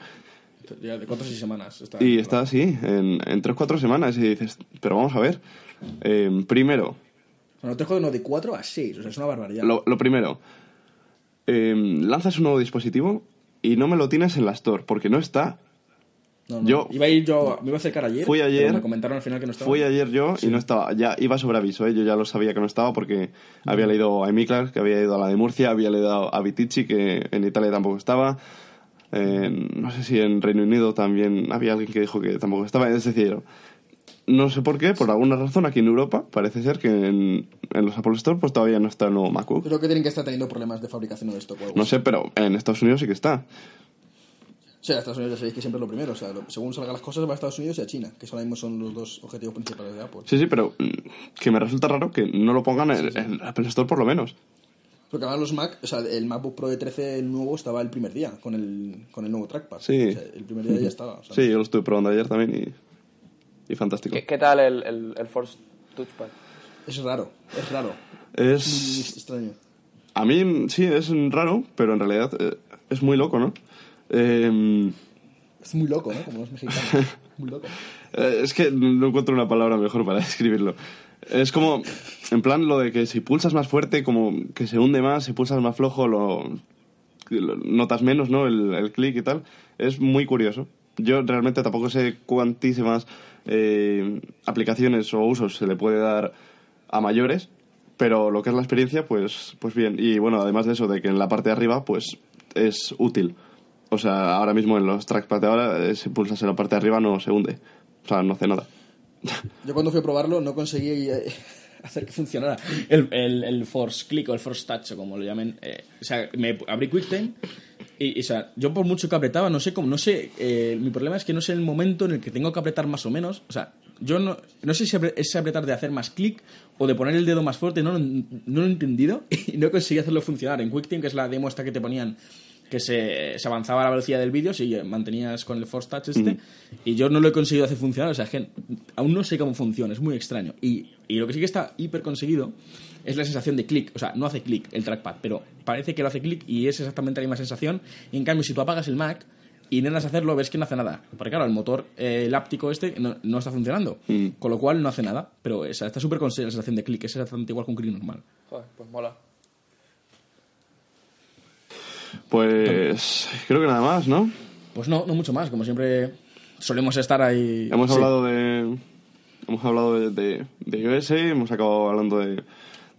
Ya de cuatro o seis semanas. Está Y está así, en, en 3-4 semanas. Y dices, pero vamos a ver. Eh, primero, No te no, de 4 a 6, o sea, es una barbaridad. Lo, lo primero, eh, lanzas un nuevo dispositivo y no me lo tienes en la Store, porque no está. No, no. Yo- iba a ir yo, me iba a acercar ayer. Fui ayer- pero me comentaron al final que no estaba. Fui ayer yo y no estaba. Ya iba sobre aviso, ¿eh? yo ya lo sabía que no estaba porque había leído a Emiclar, que había ido a la de Murcia, había leído a Vitici, que en Italia tampoco estaba. Eh, no sé si en Reino Unido también había alguien que dijo que tampoco estaba. Es decir, no sé por qué, por alguna razón aquí en Europa, parece ser que en, en los Apple Store pues todavía no está el nuevo MacBook. Creo que tienen que estar teniendo problemas de fabricación de stock o algo No sé, pero en Estados Unidos sí que está. O sea, Estados Unidos ya sabéis que siempre es lo primero. O sea, lo- según salgan las cosas va a Estados Unidos y a China, que ahora mismo son los dos objetivos principales de Apple. Sí, sí, pero mm, que me resulta raro que no lo pongan en, en el Apple Store por lo menos. Porque además los Mac, o sea, el MacBook Pro de 13 el nuevo estaba el primer día con el, con el nuevo trackpad. Sí. O sea, el primer día ya estaba. o sea, Sí, yo lo estuve probando ayer también y, y fantástico. ¿Qué, qué tal el, el, el Force Touchpad? Es raro, es raro. Muy Es... extraño. A mí sí, es raro, pero en realidad eh, es muy loco, ¿no? Eh, Es muy loco, ¿no? Como los mexicanos. (laughs) muy loco. Eh, Es que no encuentro una palabra mejor para (laughs) describirlo. Es como, en plan, lo de que si pulsas más fuerte, como que se hunde más, si pulsas más flojo, lo, lo notas menos, ¿no? El, el clic y tal. Es muy curioso. Yo realmente tampoco sé cuantísimas eh, aplicaciones o usos se le puede dar a mayores, pero lo que es la experiencia, pues, pues bien. Y bueno, además de eso, de que en la parte de arriba, pues es útil. O sea, ahora mismo en los trackpad de ahora, eh, si pulsas en la parte de arriba no se hunde. O sea, no hace nada. Yo cuando fui a probarlo no conseguí eh, (laughs) hacer que funcionara. El, el, el Force Click o el Force Touch, o como lo llamen. eh, o sea, me abrí QuickTime y, o sea, yo por mucho que apretaba, no sé cómo, no sé, eh, mi problema es que no sé el momento en el que tengo que apretar más o menos. O sea, yo no, no sé si es apretar de hacer más clic o de poner el dedo más fuerte, no, lo- no lo he entendido (laughs) y no conseguí hacerlo funcionar. En QuickTime, que es la demo esta que te ponían que se, se avanzaba a la velocidad del vídeo si mantenías con el Force Touch este y yo no lo he conseguido hacer funcionar o sea que aún no sé cómo funciona es muy extraño y, y lo que sí que está hiper conseguido es la sensación de clic o sea no hace clic el trackpad pero parece que lo hace clic y es exactamente la misma sensación y en cambio si tú apagas el Mac y intentas hacerlo ves que no hace nada porque claro el motor eh, el áptico este no, no está funcionando Mm. con lo cual no hace nada pero esa, está súper conseguida la sensación de clic es exactamente igual que un clic normal Joder, pues mola. Pues creo que nada más, ¿no? pues no no mucho más como siempre solemos estar ahí Hemos Sí. hablado de. Hemos hablado de, de, de iOS, hemos acabado hablando de,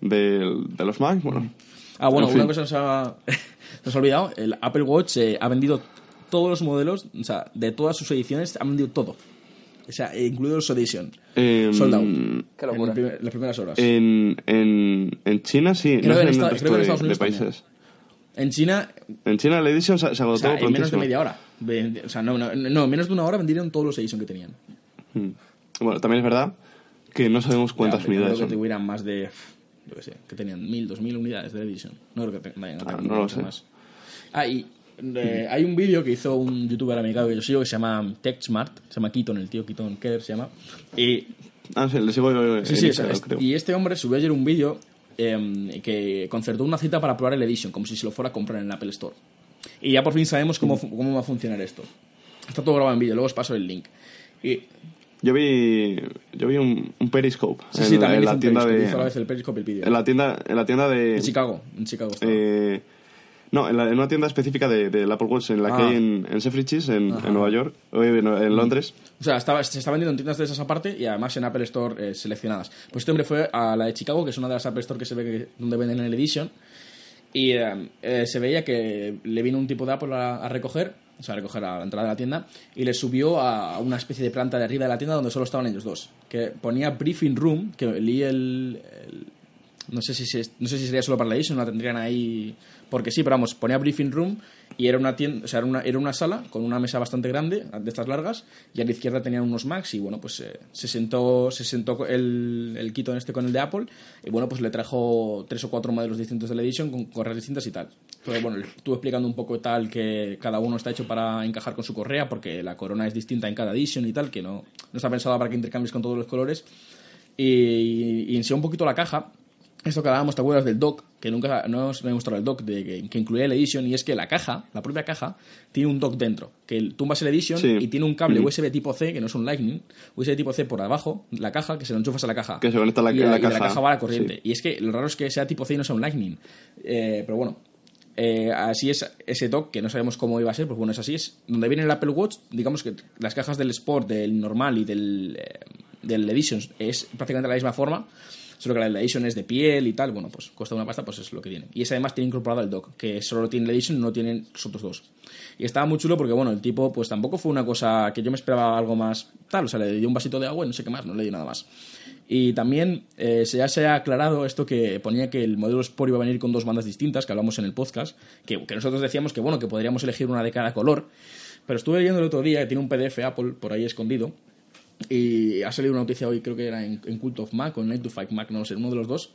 de, de los Mac. Bueno, Ah, bueno, En fin. una cosa nos ha, (laughs) nos ha olvidado. El Apple Watch eh, ha vendido todos los modelos, o sea, de todas sus ediciones, ha vendido todo. O sea, eh, incluido los Edition. em, Sold out. Qué locura. En primer- las primeras horas. En, en, en China sí, Creo no que sé en Esta- resto creo que en de, Estados de Unidos países. En China, En China la Edition se, se agotó o sea, en menos de media hora. O sea, no, no, no, en menos de una hora vendieron todos los Edition que tenían. Mm. Bueno, también es verdad que no sabemos cuántas pero unidades creo que son. tuvieran más de, yo qué sé, que tenían mil, dos mil unidades de Edition. No creo que Ah, tener no lo mucho sé. más. Ah, y eh, hay un vídeo que hizo un youtuber americano que yo sigo que se llama TechSmart, se llama Keaton, el tío Keaton Keller se llama. Y Ah, sí, le sigo en Sí, sí, Instagram, es- creo. y este hombre subió ayer un vídeo eh, que concertó una cita para probar el Edition, como si se lo fuera a comprar en el Apple Store. Y ya por fin sabemos cómo, cómo va a funcionar esto. Está todo grabado en vídeo, luego os paso el link. Y, Yo vi, yo vi un, un Periscope sí, en, sí, también en hizo la un tienda Periscope, de... hizo a la vez el Periscope el vídeo. En la tienda, en la tienda de... En Chicago, en Chicago estaba. Eh, no, en, la- en una tienda específica de- Apple Watch, en la que Ah. hay en, en Selfridges, en, en Nueva York, en, en Londres. O sea, estaba, se está vendiendo en tiendas de esas aparte y además en Apple Store eh, seleccionadas. Pues este hombre fue a la de Chicago, que es una de las Apple Store que se ve que, donde venden el Edition. Y eh, eh, se veía que le vino un tipo de Apple a, a recoger, o sea, a recoger a la entrada de la tienda, y le subió a, una especie de planta de arriba de la tienda donde solo estaban ellos dos. Que ponía Briefing Room, que leí el. el- no, sé si, no sé si sería solo para la Edition, la tendrían ahí. Porque sí, pero vamos, ponía Briefing Room y era una tienda, o sea, era una, era una sala con una mesa bastante grande, de estas largas, y a la izquierda tenían unos Macs y bueno, pues eh, se sentó, se sentó el, el Quito en este con el de Apple y bueno, pues le trajo tres o cuatro modelos distintos de la Edition con correas distintas y tal. Pero bueno, estuve explicando un poco tal que cada uno está hecho para encajar con su correa porque la corona es distinta en cada Edition y tal, que no, no está pensada para que intercambies con todos los colores. Y, y enseñó un poquito la caja. Esto que hablábamos, ¿te acuerdas del dock? Que nunca no os me he mostrado el dock de, que, que incluía el Edition. Y es que la caja, la propia caja, tiene un dock dentro. Que tumbas el Edition Sí. y tiene un cable. USB tipo C, que no es un Lightning. USB tipo C por abajo, la caja, que se lo enchufas a la caja. Que se conecta a la- y, en la y de la caja. caja va a la corriente. Y es que lo raro es que sea tipo C y no sea un Lightning. Eh, pero bueno, eh, así es ese dock, que no sabemos cómo iba a ser, pues bueno, es así. Es donde viene el Apple Watch, digamos que las cajas del Sport, del normal y del, eh, del Edition es prácticamente la misma forma. Solo que la Edition es de piel y tal, bueno, pues cuesta una pasta, pues es lo que tiene. Y ese además tiene incorporado el dock, que solo tiene la Edition no tienen los otros dos. Y estaba muy chulo porque, bueno, el tipo, pues tampoco fue una cosa que yo me esperaba algo más tal, o sea, le dio un vasito de agua y no sé qué más, no le di nada más. Y también eh, ya se ha aclarado esto que ponía que el modelo Sport iba a venir con dos bandas distintas, que hablamos en el podcast, que, que nosotros decíamos que, bueno, que podríamos elegir una de cada color. Pero estuve leyendo el otro día que tiene un PDF Apple por ahí escondido. Y ha salido una noticia hoy, creo que era en, en Cult of Mac o en Night to Fight Mac, no sé, uno de los dos,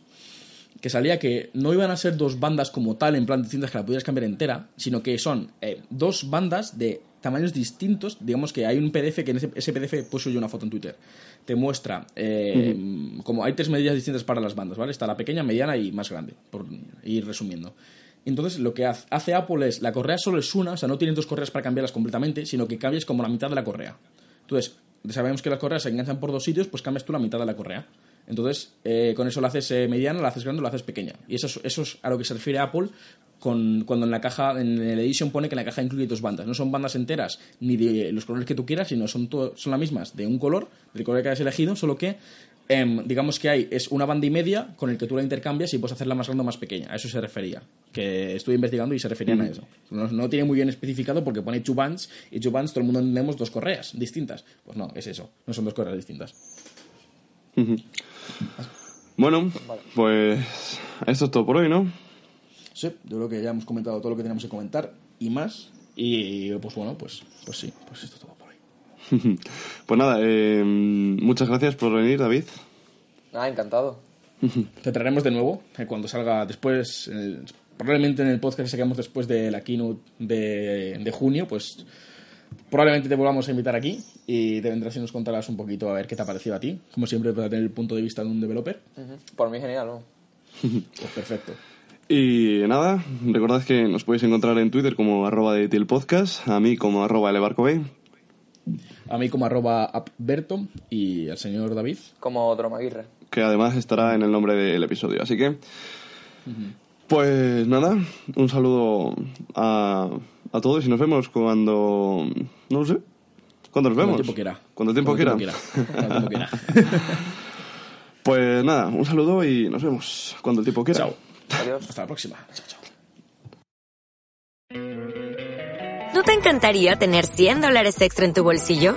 que salía que no iban a ser dos bandas como tal, en plan distintas que la pudieras cambiar entera, sino que son eh, dos bandas de tamaños distintos. Digamos que hay un PDF que en ese, ese PDF puso yo una foto en Twitter. Te muestra eh, como hay tres medidas distintas para las bandas, ¿vale? Está la pequeña, mediana y más grande, por ir resumiendo. Entonces, lo que hace Apple es, la correa solo es una, o sea, no tienes dos correas para cambiarlas completamente, sino que cambias como la mitad de la correa. Entonces, sabemos que las correas se enganchan por dos sitios, pues cambias tú la mitad de la correa. Entonces, eh, con eso la haces eh, mediana, la haces grande la haces pequeña. Y eso es, a lo que se refiere Apple con, cuando en la caja, en el Edition pone que la caja incluye dos bandas. No son bandas enteras ni de los colores que tú quieras, sino son, son las mismas de un color, del color que hayas elegido, solo que em, digamos que hay es una banda y media con el que tú la intercambias y puedes hacerla más grande o más pequeña. A eso se refería. Que estuve investigando y se referían a eso. No, no tiene muy bien especificado porque pone two bands y two bands todo el mundo entendemos dos correas distintas. Pues no, es eso. No son dos correas distintas. Bueno, pues esto es todo por hoy, ¿no? Sí, yo creo que ya hemos comentado todo lo que teníamos que comentar y más. Y pues bueno, pues, pues sí, pues esto es todo por hoy. (laughs) Pues nada, eh, muchas gracias por venir, David. Ah, encantado. (laughs) Te traeremos de nuevo eh, cuando salga después, el- probablemente en el podcast que sacamos después de la keynote de, de junio, pues probablemente te volvamos a invitar aquí y te vendrás y nos contarás un poquito a ver qué te ha parecido a ti, como siempre para tener el punto de vista de un developer. Por mí genial, ¿no? (laughs) Pues perfecto. Y nada, recordad que nos podéis encontrar en Twitter como arroba de el podcast, a mí como arroba elebarcobay. A mí como arroba y al señor David. Como Dromaguirre. que además estará en el nombre del episodio. Así que, pues nada, un saludo a, a todos y nos vemos cuando, no lo sé, cuando nos Cuando vemos. el tiempo quiera. Cuando el tiempo Cuando quiera. el tiempo quiera. Cuando el tiempo quiera. (laughs) Pues nada, un saludo y nos vemos cuando el tiempo quiera. Chao. Adiós. Hasta la próxima. Chao, chao. ¿No te encantaría tener 100 dólares extra en tu bolsillo?